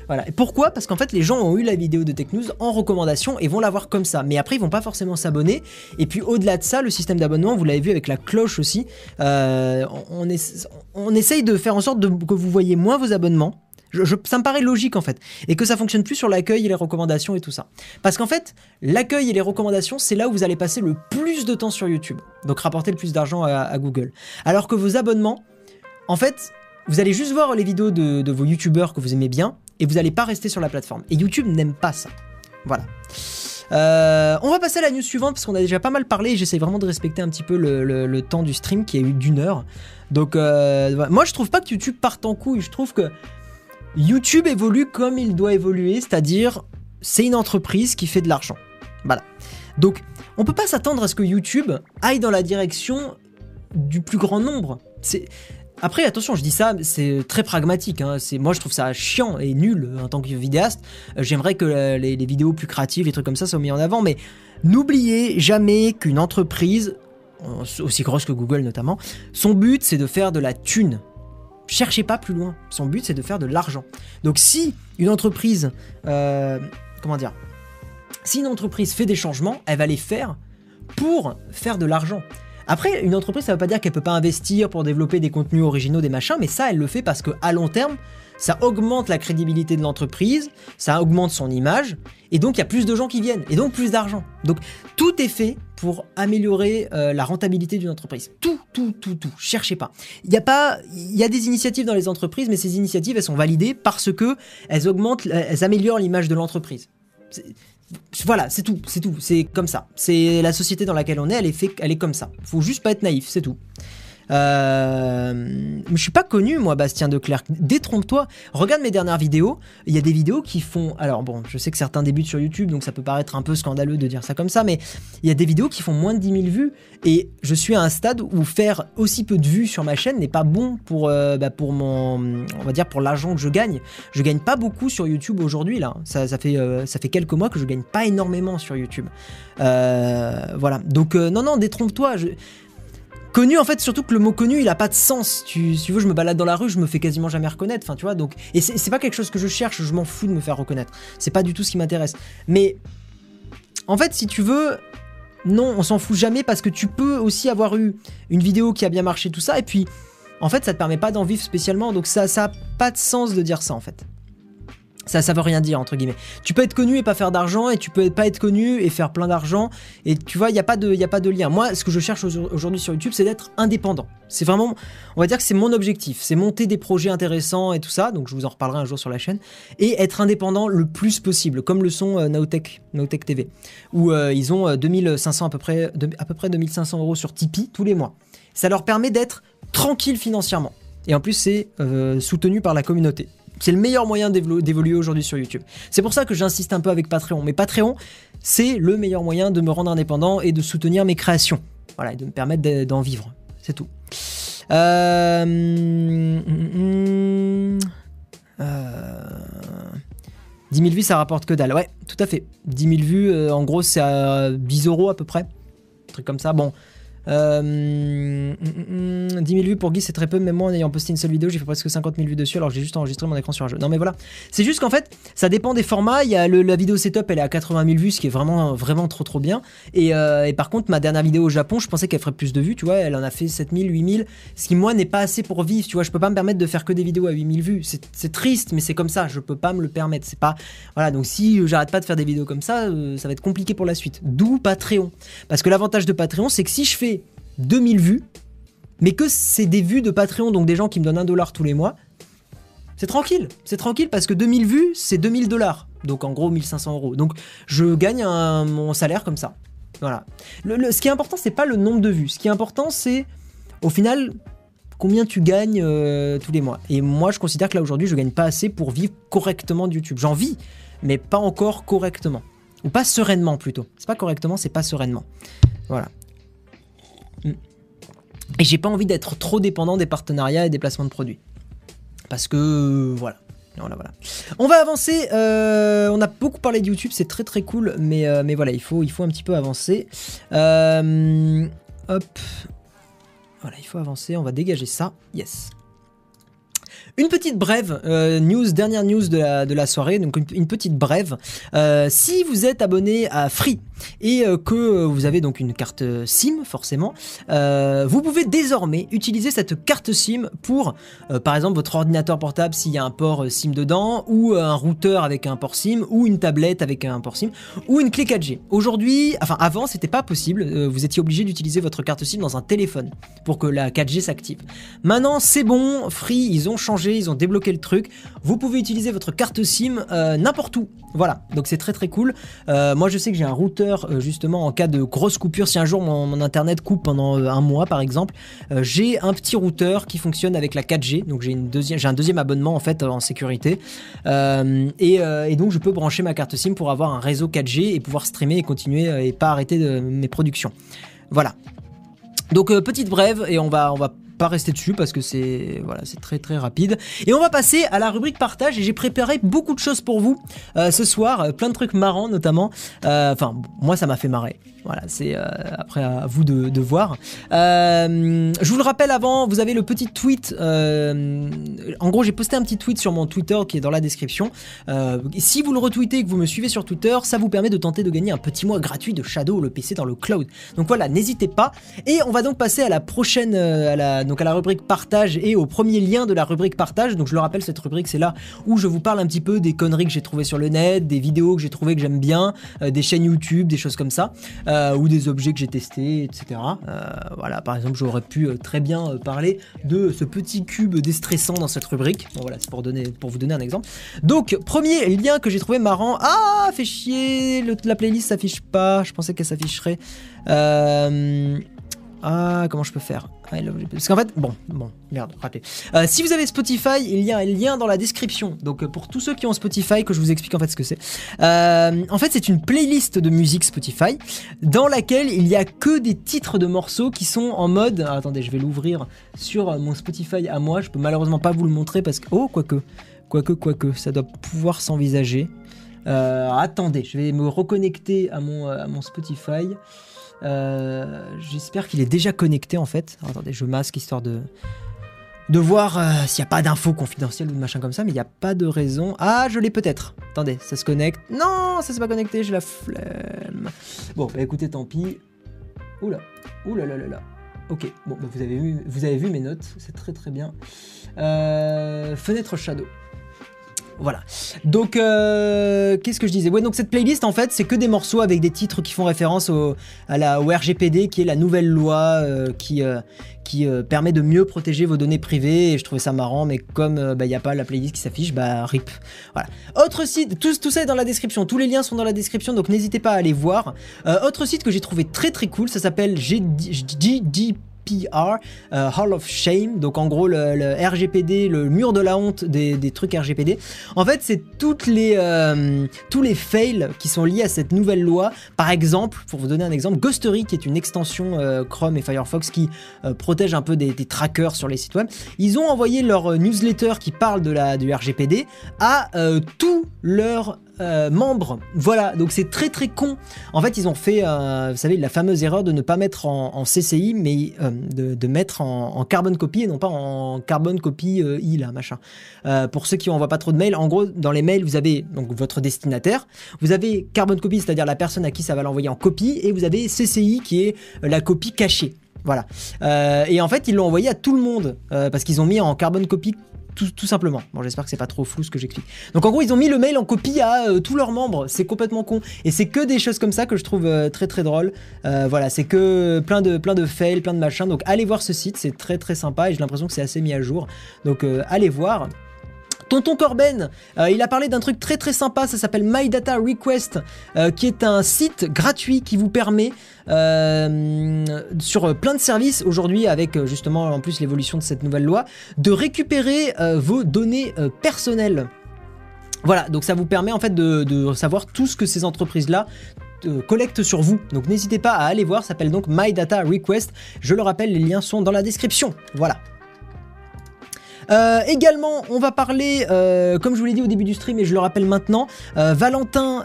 Voilà. Et pourquoi? Parce qu'en fait, les gens ont eu la vidéo de Technews en recommandation et vont la voir comme ça. Mais après, ils vont pas forcément s'abonner. Et puis, au-delà de ça, le système d'abonnement, vous l'avez vu avec la cloche aussi. on, on, essaye de faire en sorte que vous voyez moins vos abonnements ça me paraît logique en fait. Et que ça fonctionne plus sur l'accueil et les recommandations et tout ça. Parce qu'en fait, l'accueil et les recommandations, c'est là où vous allez passer le plus de temps sur YouTube. Donc rapporter le plus d'argent à, Google. Alors que vos abonnements, en fait, vous allez juste voir les vidéos de, vos YouTubeurs que vous aimez bien et vous n'allez pas rester sur la plateforme. Et YouTube n'aime pas ça. Voilà. Euh, on va passer à la news suivante parce qu'on a déjà pas mal parlé j'essaie vraiment de respecter un petit peu le, temps du stream qui a eu d'une heure. Donc, euh, moi je trouve pas que YouTube parte en couille. Je trouve que YouTube évolue comme il doit évoluer, c'est-à-dire c'est une entreprise qui fait de l'argent. Voilà. Donc, on peut pas s'attendre à ce que YouTube aille dans la direction du plus grand nombre. Après, attention, je dis ça, c'est très pragmatique. Hein. Moi, je trouve ça chiant et nul en tant que vidéaste. Euh, j'aimerais que les, les, vidéos plus créatives, les trucs comme ça, soient mis en avant. Mais n'oubliez jamais qu'une entreprise, aussi grosse que Google notamment, son but c'est de faire de la thune cherchez pas plus loin. Son but, c'est de faire de l'argent. Donc si une entreprise, euh, comment dire, si une entreprise fait des changements, elle va les faire pour faire de l'argent. Après, une entreprise, ça ne veut pas dire qu'elle peut pas investir pour développer des contenus originaux, des machins, mais ça, elle le fait parce que à long terme, ça augmente la crédibilité de l'entreprise, ça augmente son image, et donc il y a plus de gens qui viennent, et donc plus d'argent. Donc tout est fait pour améliorer euh, la rentabilité d'une entreprise. Tout, tout, tout, tout. Cherchez pas. Il y a pas, il y a des initiatives dans les entreprises, mais ces initiatives, elles sont validées parce que elles augmentent, elles améliorent l'image de l'entreprise. Voilà, c'est tout, c'est tout, c'est comme ça. C'est la société dans laquelle on est, elle est, fait, elle est comme ça. Faut juste pas être naïf, c'est tout. Euh, je suis pas connu, moi, Bastien Declerc. Détrompe-toi. Regarde mes dernières vidéos. Il y a des vidéos qui font. Alors, bon, je sais que certains débutent sur YouTube, donc ça peut paraître un peu scandaleux de dire ça comme ça, mais il y a des vidéos qui font moins de 10 000 vues. Et je suis à un stade où faire aussi peu de vues sur ma chaîne n'est pas bon pour, euh, bah, pour mon. On va dire pour l'argent que je gagne. Je gagne pas beaucoup sur YouTube aujourd'hui, là. Ça, fait, euh, ça fait quelques mois que je gagne pas énormément sur YouTube. voilà. Donc, non, non, détrompe-toi. Connu, en fait, surtout que le mot connu, il a pas de sens. Tu, si tu veux, je me balade dans la rue, je me fais quasiment jamais reconnaître. Enfin, tu vois, donc. Et c'est pas quelque chose que je cherche, je m'en fous de me faire reconnaître. C'est pas du tout ce qui m'intéresse. Mais. En fait, si tu veux. Non, on s'en fout jamais parce que tu peux aussi avoir eu une vidéo qui a bien marché, tout ça, et puis. En fait, ça te permet pas d'en vivre spécialement, donc ça, ça a pas de sens de dire ça, en fait. Ça, ça veut rien dire, entre guillemets. Tu peux être connu et pas faire d'argent, et tu peux pas être connu et faire plein d'argent. Et tu vois, il n'y a, pas de, a pas de lien. Moi, ce que je cherche aujourd'hui sur YouTube, c'est d'être indépendant. C'est vraiment, on va dire que c'est mon objectif. C'est monter des projets intéressants et tout ça. Donc, je vous en reparlerai un jour sur la chaîne. Et être indépendant le plus possible, comme le sont euh, Naotech, TV. Où euh, ils ont 2500 euh, à peu près, à peu près 2500 euros sur Tipeee tous les mois. Ça leur permet d'être tranquille financièrement. Et en plus, c'est soutenu par la communauté. C'est le meilleur moyen d'évoluer aujourd'hui sur YouTube. C'est pour ça que j'insiste un peu avec Patreon. Mais Patreon, c'est le meilleur moyen de me rendre indépendant et de soutenir mes créations. Voilà, et de me permettre d'en vivre. C'est tout. Euh... 10 000 vues, ça rapporte que dalle. Ouais, tout à fait. 10 000 vues, euh, en gros, c'est à 10 euros à peu près. Un truc comme ça. Bon, Euh, 10 000 vues pour Guy, c'est très peu, mais moi, en ayant posté une seule vidéo, j'ai fait presque 50 000 vues dessus, alors j'ai juste enregistré mon écran sur un jeu. Non, mais voilà. C'est juste qu'en fait, ça dépend des formats. Il y a la vidéo setup, elle est à 80 000 vues, ce qui est vraiment, vraiment trop, trop bien. Et, euh, et par contre, ma dernière vidéo au Japon, je pensais qu'elle ferait plus de vues, tu vois, elle en a fait 7 000, 8 000, ce qui, moi, n'est pas assez pour vivre, tu vois. Je peux pas me permettre de faire que des vidéos à 8 000 vues. C'est triste, mais c'est comme ça, je peux pas me le permettre. C'est pas. Voilà, donc si euh, j'arrête pas de faire des vidéos comme ça, euh, ça va être compliqué pour la suite. D'où Patreon. Parce que l'avantage de Patreon, c'est que si je fais 2000 vues, mais que c'est des vues de Patreon, donc des gens qui me donnent un dollar tous les mois, c'est tranquille. C'est tranquille parce que 2000 vues, c'est 2000 dollars. Donc en gros 1500 euros. Donc je gagne un- mon salaire comme ça. Voilà. Ce qui est important, c'est pas le nombre de vues. Ce qui est important, c'est au final combien tu gagnes euh, tous les mois. Et moi, je considère que là aujourd'hui, je gagne pas assez pour vivre correctement de YouTube. J'en vis, mais pas encore correctement. Ou pas sereinement plutôt. C'est pas correctement, c'est pas sereinement. Voilà. Mm. Et j'ai pas envie d'être trop dépendant des partenariats et des placements de produits. Parce que euh, voilà. On va avancer. euh, on a beaucoup parlé de YouTube, c'est très très cool, mais, euh, voilà, il faut, il faut un petit peu avancer. Hop. Voilà, il faut avancer. On va dégager ça. Yes. Une petite brève, euh, news, dernière news de la, soirée, donc une, petite brève. Euh, si vous êtes abonné à Free et euh, que vous avez donc une carte SIM, forcément, vous pouvez désormais utiliser cette carte SIM pour, par exemple, votre ordinateur portable s'il y a un port SIM dedans, ou un routeur avec un port SIM, ou une tablette avec un port SIM, ou une clé 4G. Aujourd'hui, enfin avant, c'était pas possible. vous étiez obligé d'utiliser votre carte SIM dans un téléphone pour que la 4G s'active. Maintenant, c'est bon, Free, ils ont changé, ils ont débloqué le truc. Vous pouvez utiliser votre carte SIM euh, n'importe où. Voilà, donc c'est très très cool. Euh, moi, je sais que j'ai un routeur euh, justement en cas de grosse coupure. Si un jour mon, internet coupe pendant un mois, par exemple, j'ai un petit routeur qui fonctionne avec la 4G. Donc j'ai un deuxième abonnement en fait en sécurité. Et, donc je peux brancher ma carte SIM pour avoir un réseau 4G et pouvoir streamer et continuer et pas arrêter de, mes productions. Voilà. Donc petite brève et on va on va pas rester dessus parce que c'est voilà c'est très très rapide. Et on va passer à la rubrique partage et j'ai préparé beaucoup de choses pour vous euh, ce soir. Euh, plein de trucs marrants notamment Euh, enfin moi ça m'a fait marrer. Voilà c'est après à vous de, voir. Je vous le rappelle avant vous avez le petit tweet en gros j'ai posté un petit tweet sur mon Twitter qui est dans la description. Si vous le retweetez et que vous me suivez sur Twitter ça vous permet de tenter de gagner un petit mois gratuit de Shadow le PC dans le cloud. Donc voilà n'hésitez pas. Et on va donc passer à la prochaine, donc à la rubrique partage et au premier lien de la rubrique partage. Donc je le rappelle, cette rubrique c'est là où je vous parle un petit peu des conneries que j'ai trouvées sur le net, des vidéos que j'ai trouvées que j'aime bien, euh, des chaînes YouTube, des choses comme ça, euh, ou des objets que j'ai testés, etc. Euh, voilà, par exemple, j'aurais pu très bien parler de ce petit cube déstressant dans cette rubrique. Bon voilà, c'est pour vous donner un exemple. Donc premier lien que j'ai trouvé marrant. Ah, fait chier, la playlist s'affiche pas. Je pensais qu'elle s'afficherait. Ah, comment je peux faire Parce qu'en fait, bon, bon, merde, raté. Euh, si vous avez Spotify, il y a un lien dans la description. Donc euh, pour tous ceux qui ont Spotify, que je vous explique en fait ce que c'est. Euh, en fait, c'est une playlist de musique Spotify dans laquelle il y a que des titres de morceaux qui sont en mode. ah, attendez, je vais l'ouvrir sur mon Spotify à moi. Je peux malheureusement pas vous le montrer parce que oh, quoique, quoique, quoique, ça doit pouvoir s'envisager. Attendez, je vais me reconnecter à mon Spotify. Euh, J'espère qu'il est déjà connecté en fait. Attendez, je masque histoire de de voir euh, s'il n'y a pas d'infos confidentielles ou de machin comme ça, mais il n'y a pas de raison. Ah, je l'ai peut-être. Attendez, ça se connecte. Non, ça s'est pas connecté, j'ai la flemme. Bon, bah écoutez, tant pis. Oula, oula là là là. Ok, bon, bah, vous, avez vu, vous avez vu mes notes, c'est très très bien. Euh, fenêtre Shadow. Voilà. Donc, euh, qu'est-ce que je disais? Ouais, donc cette playlist, en fait, c'est que des morceaux avec des titres qui font référence au, à la, RGPD, qui est la nouvelle loi euh, qui, euh, permet de mieux protéger vos données privées. Et je trouvais ça marrant, mais comme il n'y a pas la playlist qui s'affiche, bah rip. Voilà. Autre site, tout, tout ça est dans la description. Tous les liens sont dans la description, donc n'hésitez pas à aller voir. Autre site que j'ai trouvé très très cool, ça s'appelle GDP. PR, euh, Hall of Shame, donc en gros le, RGPD, le mur de la honte des, trucs RGPD. En fait, c'est les euh, tous les fails qui sont liés à cette nouvelle loi. Par exemple, pour vous donner un exemple, Ghostery, qui est une extension euh, Chrome et Firefox qui protège un peu des, des trackers sur les sites web, ils ont envoyé leur newsletter qui parle de la du RGPD à tous leurs euh, membres. Voilà, donc c'est très très con. En fait, ils ont fait, euh, vous savez, la fameuse erreur de ne pas mettre en, CCI, mais euh, de, mettre en, en, carbon copy et non pas en carbon copy I, là, machin. pour ceux qui n'envoient pas trop de mails, en gros, dans les mails, vous avez donc votre destinataire, vous avez carbon copy, c'est-à-dire la personne à qui ça va l'envoyer en copie, et vous avez CCI qui est la copie cachée. Voilà. et en fait, ils l'ont envoyé à tout le monde parce qu'ils ont mis en carbon copy tout, simplement. Bon, j'espère que c'est pas trop flou ce que j'explique. Donc en gros, ils ont mis le mail en copie à euh, tous leurs membres. C'est complètement con. Et c'est que des choses comme ça que je trouve euh, très très drôle. Euh, voilà, c'est que plein de, plein de fails, plein de machins. Donc allez voir ce site, c'est très très sympa et j'ai l'impression que c'est assez mis à jour. Donc allez voir. Tonton Corben, euh, il a parlé d'un truc très très sympa, ça s'appelle My Data Request, euh, qui est un site gratuit qui vous permet euh, sur plein de services aujourd'hui, avec justement en plus l'évolution de cette nouvelle loi, de récupérer vos données personnelles. Voilà, donc ça vous permet en fait de, savoir tout ce que ces entreprises-là collectent sur vous. Donc n'hésitez pas à aller voir, ça s'appelle donc My Data Request. Je le rappelle, les liens sont dans la description. Voilà. Euh, également, on va parler, euh, comme je vous l'ai dit au début du stream et je le rappelle maintenant, euh, Valentin,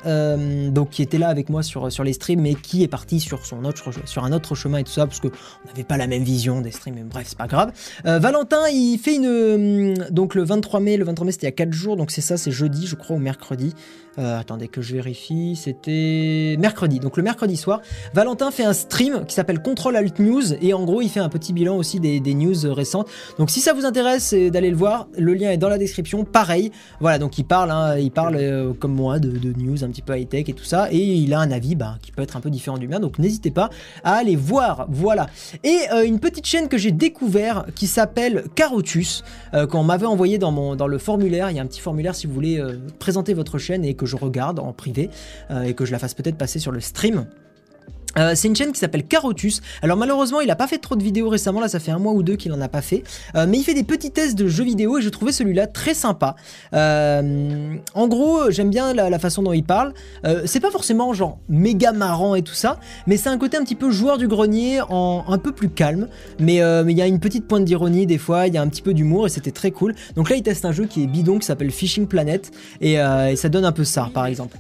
donc qui était là avec moi sur, sur les streams, mais qui est parti sur, son autre, sur un autre chemin et tout ça, parce qu'on n'avait pas la même vision des streams, mais bref, c'est pas grave. Valentin, il fait une... donc le 23 mai, le 23 mai c'était il y a 4 jours, donc c'est ça, c'est jeudi, je crois, ou mercredi. Attendez que je vérifie, c'était mercredi. Donc le mercredi soir, Valentin fait un stream qui s'appelle Control Alt News et en gros il fait un petit bilan aussi des, news récentes. Donc si ça vous intéresse d'aller le voir, le lien est dans la description. Pareil, voilà donc il parle, hein, il parle euh, comme moi de, news un petit peu high tech et tout ça et il a un avis bah, qui peut être un peu différent du mien. Donc n'hésitez pas à aller voir. Voilà. Et euh, une petite chaîne que j'ai découvert qui s'appelle Carotus qu'on m'avait envoyé dans dans le formulaire. Il y a un petit formulaire si vous voulez présenter votre chaîne et que je regarde en privé euh, et que je la fasse peut-être passer sur le stream. Euh, c'est une chaîne qui s'appelle Carotus. Alors malheureusement, il a pas fait trop de vidéos récemment. Là, ça fait un mois ou deux qu'il en a pas fait. Euh, mais il fait des petits tests de jeux vidéo et je trouvais celui-là très sympa. en gros, j'aime bien la, façon dont il parle. c'est pas forcément genre méga marrant et tout ça, mais c'est un côté un petit peu joueur du grenier, en un peu plus calme. Mais il y a une petite pointe d'ironie des fois. Il y a un petit peu d'humour et c'était très cool. Donc là, il teste un jeu qui est bidon qui s'appelle Fishing Planet et, ça donne un peu ça, par exemple.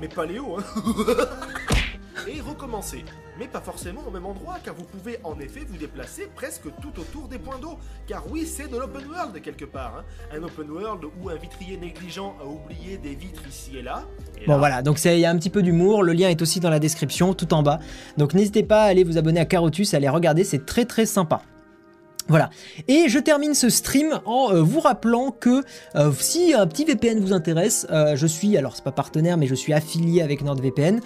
Mais paléo. Hein (laughs) et recommencer. Mais pas forcément au même endroit, car vous pouvez en effet vous déplacer presque tout autour des points d'eau. Car oui, c'est de l'open world quelque part. Hein. Un open world où un vitrier négligent a oublié des vitres ici et là. bon voilà, donc il y a un petit peu d'humour, le lien est aussi dans la description, tout en bas. Donc n'hésitez pas à aller vous abonner à Carotus, à aller regarder, c'est très très sympa. Voilà. Et je termine ce stream en euh, vous rappelant que euh, si un petit VPN vous intéresse, euh, je suis, alors c'est pas partenaire, mais je suis affilié avec NordVPN.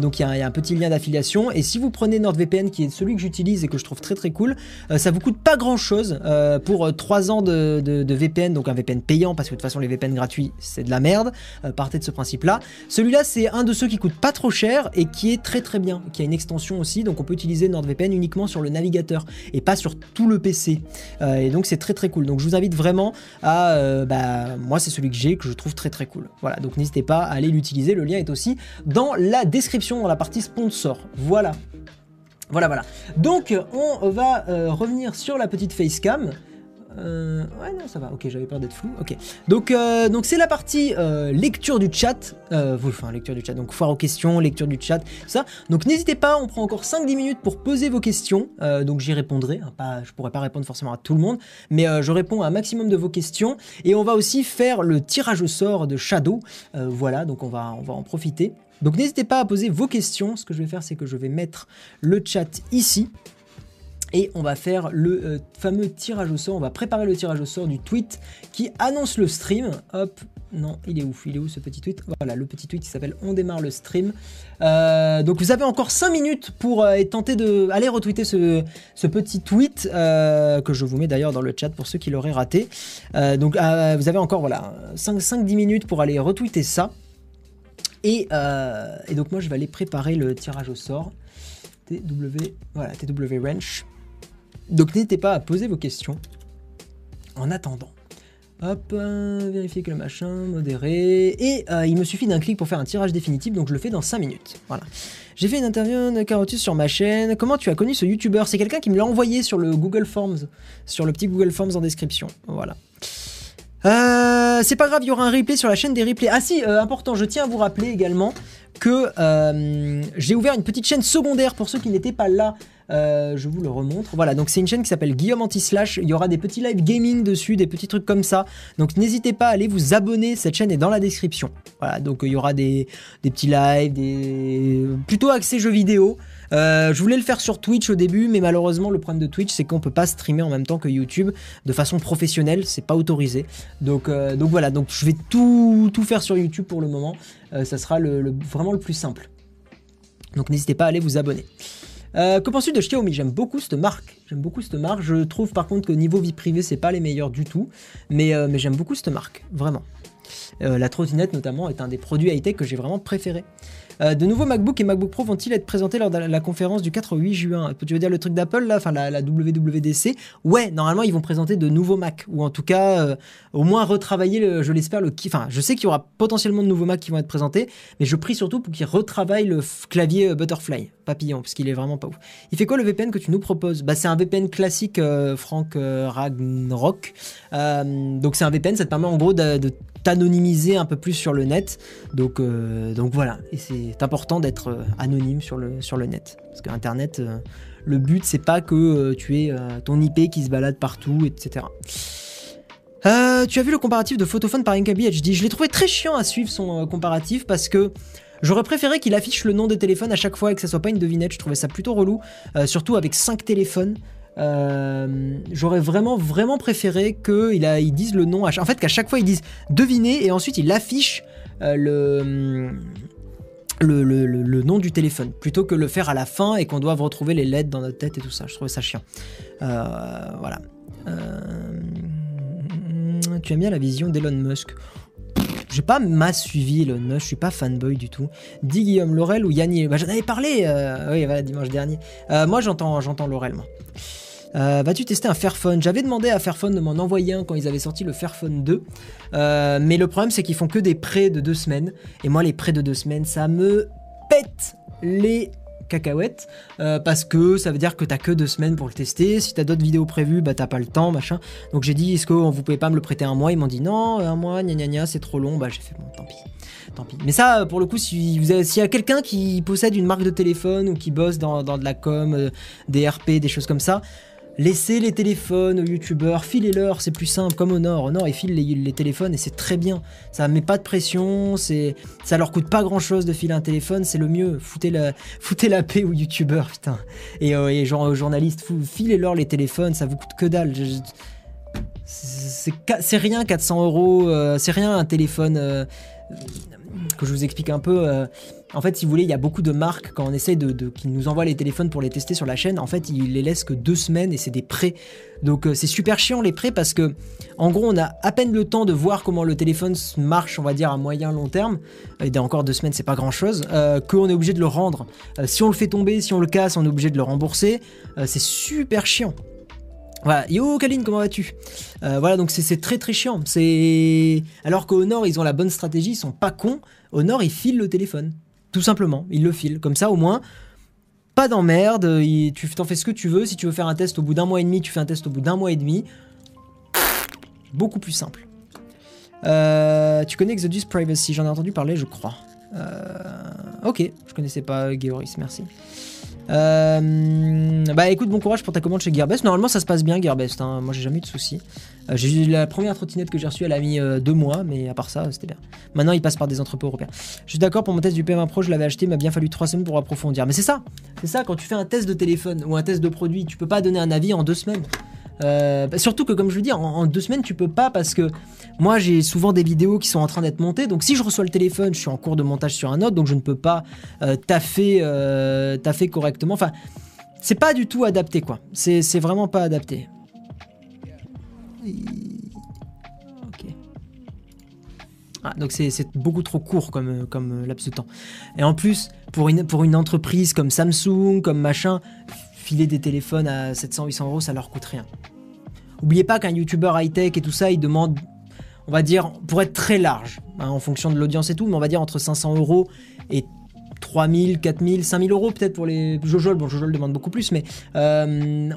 donc il y, a un petit lien d'affiliation. Et si vous prenez NordVPN, qui est celui que j'utilise et que je trouve très très cool, ça vous coûte pas grand chose pour 3 ans de, VPN, donc un VPN payant, parce que de toute façon les VPN gratuits c'est de la merde. partez de ce principe-là. Celui-là c'est un de ceux qui coûte pas trop cher et qui est très très bien, qui a une extension aussi, donc on peut utiliser NordVPN uniquement sur le navigateur et pas sur le PC. Euh, et donc c'est très très cool. Donc je vous invite vraiment à... Euh, bah, moi c'est celui que j'ai, que je trouve très très cool. Voilà, donc n'hésitez pas à aller l'utiliser. Le lien est aussi dans la description, dans la partie sponsor. Voilà. Voilà, voilà. Donc, on va euh, revenir sur la petite facecam. Euh, ouais, non, ça va. Ok, j'avais peur d'être flou. Ok. Donc, euh, donc c'est la partie euh, lecture du chat. enfin, lecture du chat. Donc, foire aux questions, lecture du chat, ça. Donc, n'hésitez pas. On prend encore 5-10 minutes pour poser vos questions. donc, j'y répondrai. Hein, pas, je pourrais pas répondre forcément à tout le monde, mais je réponds à un maximum de vos questions. Et on va aussi faire le tirage au sort de Shadow. voilà. Donc, on va, on va en profiter. Donc, n'hésitez pas à poser vos questions. Ce que je vais faire, c'est que je vais mettre le chat ici. Et on va faire le euh, fameux tirage au sort, on va préparer le tirage au sort du tweet qui annonce le stream. Hop, non, il est où? Il est où ce petit tweet? Voilà, le petit tweet qui s'appelle On démarre le stream. Euh, donc vous avez encore 5 minutes pour euh, tenter de aller retweeter ce, petit tweet que je vous mets d'ailleurs dans le chat pour ceux qui l'auraient raté. donc vous avez encore voilà 5-10 minutes pour aller retweeter ça. Et, donc moi je vais aller préparer le tirage au sort. TW, voilà. Donc n'hésitez pas à poser vos questions en attendant. Hop, euh, vérifier que le machin, modéré. Et euh, il me suffit d'un clic pour faire un tirage définitif, donc je le fais dans 5 minutes. Voilà. J'ai fait une interview de Carotus sur ma chaîne. Comment tu as connu ce youtubeur? C'est quelqu'un qui me l'a envoyé sur le Google Forms, sur le petit Google Forms en description. Voilà. Euh, c'est pas grave, il y aura un replay sur la chaîne des replays. Ah si, euh, important, je tiens à vous rappeler également que euh, j'ai ouvert une petite chaîne secondaire pour ceux qui n'étaient pas là. Je vous le remontre. Voilà, donc c'est une chaîne qui s'appelle Guillaume Anti-Slash. Il y aura des petits live gaming dessus, des petits trucs comme ça. Donc n'hésitez pas à aller vous abonner. Cette chaîne est dans la description. Voilà, donc il y aura des, des petits lives, des plutôt axés jeux vidéo. Euh, je voulais le faire sur Twitch au début, mais malheureusement le problème de Twitch c'est qu'on peut pas streamer en même temps que YouTube de façon professionnelle, c'est pas autorisé. Donc, euh, voilà, donc je vais tout, faire sur YouTube pour le moment. Euh, ça sera vraiment le plus simple. Donc n'hésitez pas à aller vous abonner. Euh, que penses-tu de Xiaomi? J'aime beaucoup cette marque. J'aime beaucoup cette marque. Je trouve par contre que niveau vie privée, c'est pas les meilleurs du tout. Mais j'aime beaucoup cette marque, vraiment. Euh, la trottinette notamment est un des produits high-tech que j'ai vraiment préféré. Euh, de nouveaux MacBook et MacBook Pro vont-ils être présentés lors de la, conférence du 4 au 8 juin? Tu veux dire le truc d'Apple là, enfin la, WWDC Ouais, normalement ils vont présenter de nouveaux Mac ou en tout cas euh, au moins retravailler, le- je l'espère, le. Enfin, je sais qu'il y aura potentiellement de nouveaux Mac qui vont être présentés, mais je prie surtout pour qu'ils retravaillent le clavier Butterfly, papillon, parce qu'il est vraiment pas ouf. Il fait quoi le VPN que tu nous proposes? Bah c'est un VPN classique euh, Frank euh, Ragnarok. Euh, donc c'est un VPN, ça te permet en gros de, t'anonymiser un peu plus sur le net. Donc, donc voilà, et c'est important d'être anonyme sur le, sur le net. Parce que Internet, euh, le but c'est pas que tu aies ton IP qui se balade partout, etc. Tu as vu le comparatif de Photophone par Inkaby HD Je l'ai trouvé très chiant à suivre son comparatif parce que j'aurais préféré qu'il affiche le nom des téléphones à chaque fois et que ça soit pas une devinette. Je trouvais ça plutôt relou, euh, surtout avec 5 téléphones. Euh, j'aurais vraiment vraiment préféré qu'ils ils disent le nom à chaque... en fait qu'à chaque fois ils disent devinez et ensuite ils affichent euh, le, le, le- le- le nom du téléphone plutôt que le faire à la fin et qu'on doive retrouver les lettres dans notre tête et tout ça je trouvais ça chiant Euh, voilà tu aimes bien la vision d'Elon Musk? J'ai pas masse suivi Elon Musk, je suis pas fanboy du tout. Dis Guillaume Laurel ou Yanni bah, J'en avais parlé, euh, oui, voilà, dimanche dernier. Euh, moi, j'entends, j'entends Laurel, moi. Euh, Vas-tu tester un Fairphone? J'avais demandé à Fairphone de m'en envoyer un quand ils avaient sorti le Fairphone 2. Euh, mais le problème, c'est qu'ils font que des prêts de deux semaines. Et moi, les prêts de deux semaines, ça me pète les cacahuètes. euh, parce que ça veut dire que t'as que deux semaines pour le tester. Si t'as d'autres vidéos prévues, bah t'as pas le temps, machin. Donc j'ai dit, est-ce que vous pouvez pas me le prêter un mois? Ils m'ont dit non, un mois, gna gna gna, c'est trop long. Bah j'ai fait bon, tant pis. Tant pis. Mais ça, pour le coup, si vous s'il y a quelqu'un qui possède une marque de téléphone ou qui bosse dans, de la com, euh, des RP, des choses comme ça, laissez les téléphones aux youtubeurs, filez-leur, c'est plus simple, comme Honor. Honor, ils filent les, téléphones et c'est très bien. Ça met pas de pression, c'est, ça leur coûte pas grand-chose de filer un téléphone, c'est le mieux. Foutez la, (laughs) foutez la paix aux youtubeurs, putain. Et, euh, genre aux journalistes, filez-leur les téléphones, ça vous coûte que dalle. C'est rien 400 euros, euh, c'est rien un téléphone. euh, que je vous explique un peu. euh, en fait, si vous voulez, il y a beaucoup de marques quand on essaye de, qui nous envoient les téléphones pour les tester sur la chaîne. En fait, ils les laissent que deux semaines et c'est des prêts. Donc c'est super chiant les prêts parce que en gros, on a à peine le temps de voir comment le téléphone marche, on va dire à moyen long terme. Et encore deux semaines, c'est pas grand chose. Qu'on est obligé de le rendre. Si on le fait tomber, si on le casse, on est obligé de le rembourser. C'est super chiant. Voilà, yo Kaline, comment vas-tu? Euh, Voilà, donc c'est- très très chiant. C'est alors qu'au Nord, ils ont la bonne stratégie, ils sont pas cons. Au Nord, ils filent le téléphone, tout simplement. Ils le filent, comme ça au moins. Pas d'emmerde, tu t'en fais ce que tu veux. Si tu veux faire un test au bout d'un mois et demi, tu fais un test au bout d'un mois et demi. Beaucoup plus simple. Euh, tu connais Exodus Privacy? J'en ai entendu parler, je crois. Euh, ok, je connaissais pas Georis, merci. Euh, bah écoute, bon courage pour ta commande chez Gearbest. Normalement, ça se passe bien, Gearbest. hein. Moi, j'ai jamais eu de soucis. Euh, eu la première trottinette que j'ai reçue, elle a mis euh, deux mois, mais à part ça, c'était bien. Maintenant, il passe par des entrepôts européens. Je suis d'accord pour mon test du PM1 Pro, je l'avais acheté, il m'a bien fallu trois semaines pour approfondir. Mais c'est ça, c'est ça, quand tu fais un test de téléphone ou un test de produit, tu peux pas donner un avis en deux semaines. Euh, bah, surtout que, comme je le dis, en, deux semaines, tu peux pas parce que moi, j'ai souvent des vidéos qui sont en train d'être montées. Donc, si je reçois le téléphone, je suis en cours de montage sur un autre, donc je ne peux pas euh, taffer, euh, taffer correctement. Enfin, c'est pas du tout adapté, quoi. C'est vraiment pas adapté. Ok. Ah, donc c'est beaucoup trop court comme, euh, laps de temps. Et en plus, pour une entreprise comme Samsung, comme machin, filer des téléphones à 700-800 euros, ça leur coûte rien. Oubliez pas qu'un youtubeur high-tech et tout ça, il demande, on va dire, pour être très large, hein, en fonction de l'audience et tout, mais on va dire entre 500 euros et 3000, 4000, 5000 euros peut-être pour les Jojol. Bon, Jojol demande beaucoup plus, mais euh,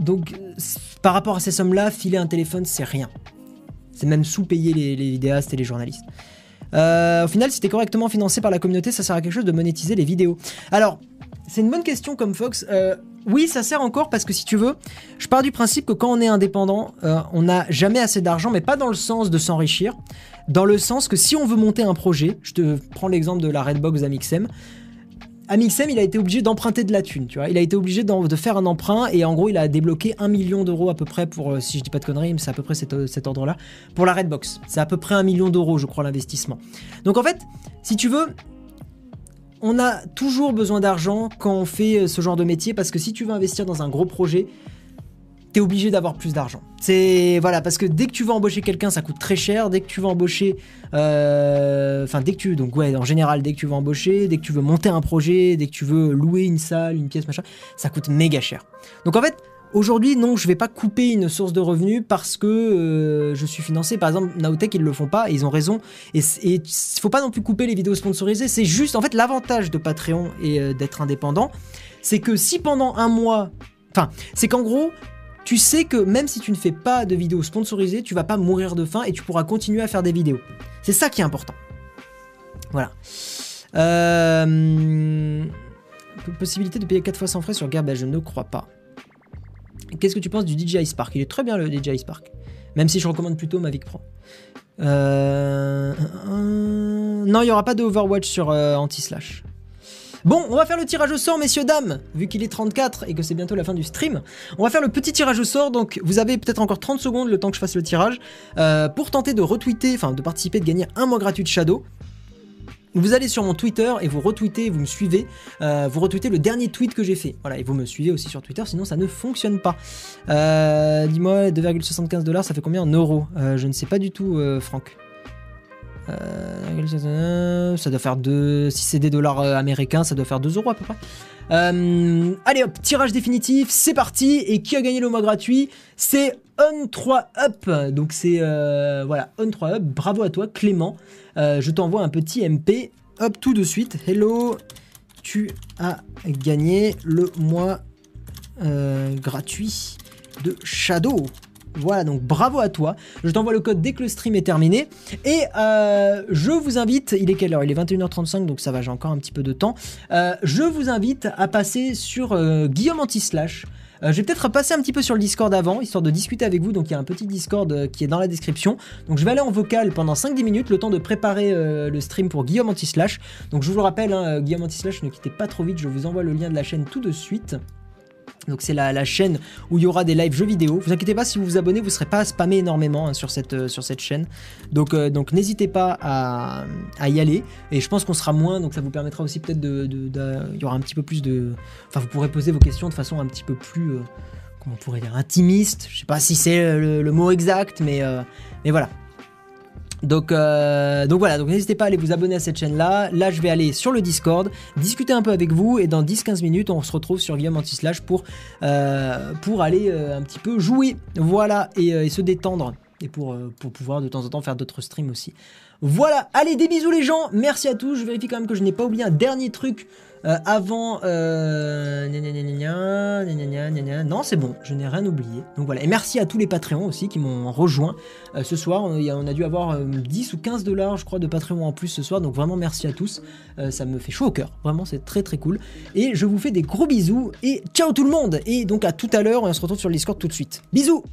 donc par rapport à ces sommes-là, filer un téléphone, c'est rien. C'est même sous-payer les, les vidéastes et les journalistes. Euh, au final, si t'es correctement financé par la communauté, ça sert à quelque chose de monétiser les vidéos. Alors, c'est une bonne question comme Fox. Euh, oui, ça sert encore parce que si tu veux, je pars du principe que quand on est indépendant, euh, on n'a jamais assez d'argent, mais pas dans le sens de s'enrichir, dans le sens que si on veut monter un projet, je te prends l'exemple de la Redbox d'Amixem, Amixem, il a été obligé d'emprunter de la thune, tu vois. Il a été obligé de faire un emprunt et en gros, il a débloqué un million d'euros à peu près pour, euh, si je dis pas de conneries, c'est à peu près cet, cet ordre-là, pour la Redbox. C'est à peu près un million d'euros, je crois, l'investissement. Donc en fait, si tu veux, on a toujours besoin d'argent quand on fait euh, ce genre de métier parce que si tu veux investir dans un gros projet, t'es obligé d'avoir plus d'argent. C'est voilà parce que dès que tu veux embaucher quelqu'un, ça coûte très cher. Dès que tu veux embaucher, euh, enfin dès que tu donc ouais en général dès que tu veux embaucher, dès que tu veux monter un projet, dès que tu veux louer une salle, une pièce machin, ça coûte méga cher. Donc en fait Aujourd'hui, non, je vais pas couper une source de revenus parce que euh, je suis financé. Par exemple, Naotech, ils le font pas et ils ont raison. Et il faut pas non plus couper les vidéos sponsorisées. C'est juste, en fait, l'avantage de Patreon et euh, d'être indépendant, c'est que si pendant un mois, enfin, c'est qu'en gros, tu sais que même si tu ne fais pas de vidéos sponsorisées, tu vas pas mourir de faim et tu pourras continuer à faire des vidéos. C'est ça qui est important. Voilà. Euh, possibilité de payer 4 fois sans frais sur Gab, je ne crois pas. Qu'est-ce que tu penses du DJI Spark Il est très bien le DJI Spark. Même si je recommande plutôt Mavic Pro. Euh, Non, il n'y aura pas de Overwatch sur euh, Anti-Slash. Bon, on va faire le tirage au sort, messieurs, dames. Vu qu'il est 34 et que c'est bientôt la fin du stream, on va faire le petit tirage au sort. Donc, vous avez peut-être encore 30 secondes le temps que je fasse le tirage euh, pour tenter de retweeter, enfin de participer, de gagner un mois gratuit de Shadow. Vous allez sur mon Twitter et vous retweetez, vous me suivez, euh, vous retweetez le dernier tweet que j'ai fait. Voilà, et vous me suivez aussi sur Twitter, sinon ça ne fonctionne pas. Euh, Dis-moi, 2,75 dollars, ça fait combien en euros? Euh, Je ne sais pas du tout, Franck. Euh, ça doit faire 2. Si c'est des dollars euh, américains, ça doit faire 2 euros à peu près. Euh, allez hop, tirage définitif, c'est parti. Et qui a gagné le mois gratuit? C'est On3Up. Donc c'est. voilà, On3Up. Bravo à toi, Clément. Je t'envoie un petit MP. Hop, tout de suite. Hello. Tu as gagné le mois gratuit de Shadow. Voilà, donc bravo à toi. Je t'envoie le code dès que le stream est terminé. Et euh, je vous invite, il est quelle heure? Il est 21h35, donc ça va, j'ai encore un petit peu de temps. Euh, je vous invite à passer sur euh, Guillaume Antislash. Euh, je vais peut-être passer un petit peu sur le Discord avant, histoire de discuter avec vous. Donc il y a un petit Discord qui est dans la description. Donc je vais aller en vocal pendant 5-10 minutes, le temps de préparer le stream pour Guillaume Antislash. Donc je vous le rappelle, hein, Guillaume Antislash, ne quittez pas trop vite, je vous envoie le lien de la chaîne tout de suite. Donc c'est la, la chaîne où il y aura des lives jeux vidéo. Vous inquiétez pas, si vous vous abonnez, vous ne serez pas spammé énormément hein, sur, cette, euh, sur cette chaîne. Donc, euh, donc n'hésitez pas à, y aller. Et je pense qu'on sera moins, donc ça vous permettra aussi peut-être de, Il y aura un petit peu plus de... Enfin, vous pourrez poser vos questions de façon un petit peu plus... euh, comment on pourrait dire Intimiste. Je sais pas si c'est le, le mot exact, mais, mais voilà. Donc, euh, donc voilà, donc n'hésitez pas à aller vous abonner à cette chaîne-là. Là, je vais aller sur le Discord, discuter un peu avec vous, et dans 10-15 minutes, on se retrouve sur Guillaume Antislash pour, euh, aller euh, un petit peu jouer, voilà, et, se détendre, et pour, pour pouvoir de temps en temps faire d'autres streams aussi. Voilà, allez, des bisous les gens, merci à tous, je vérifie quand même que je n'ai pas oublié un dernier truc euh, avant... Euh... Non, c'est bon, je n'ai rien oublié. Donc voilà, et merci à tous les Patreons aussi qui m'ont rejoint euh, ce soir. On, on a dû avoir euh, 10 ou 15 dollars, je crois, de Patreon en plus ce soir. Donc vraiment, merci à tous. Euh, ça me fait chaud au cœur. Vraiment, c'est très très cool. Et je vous fais des gros bisous. Et ciao tout le monde. Et donc à tout à l'heure. On se retrouve sur le Discord tout de suite. Bisous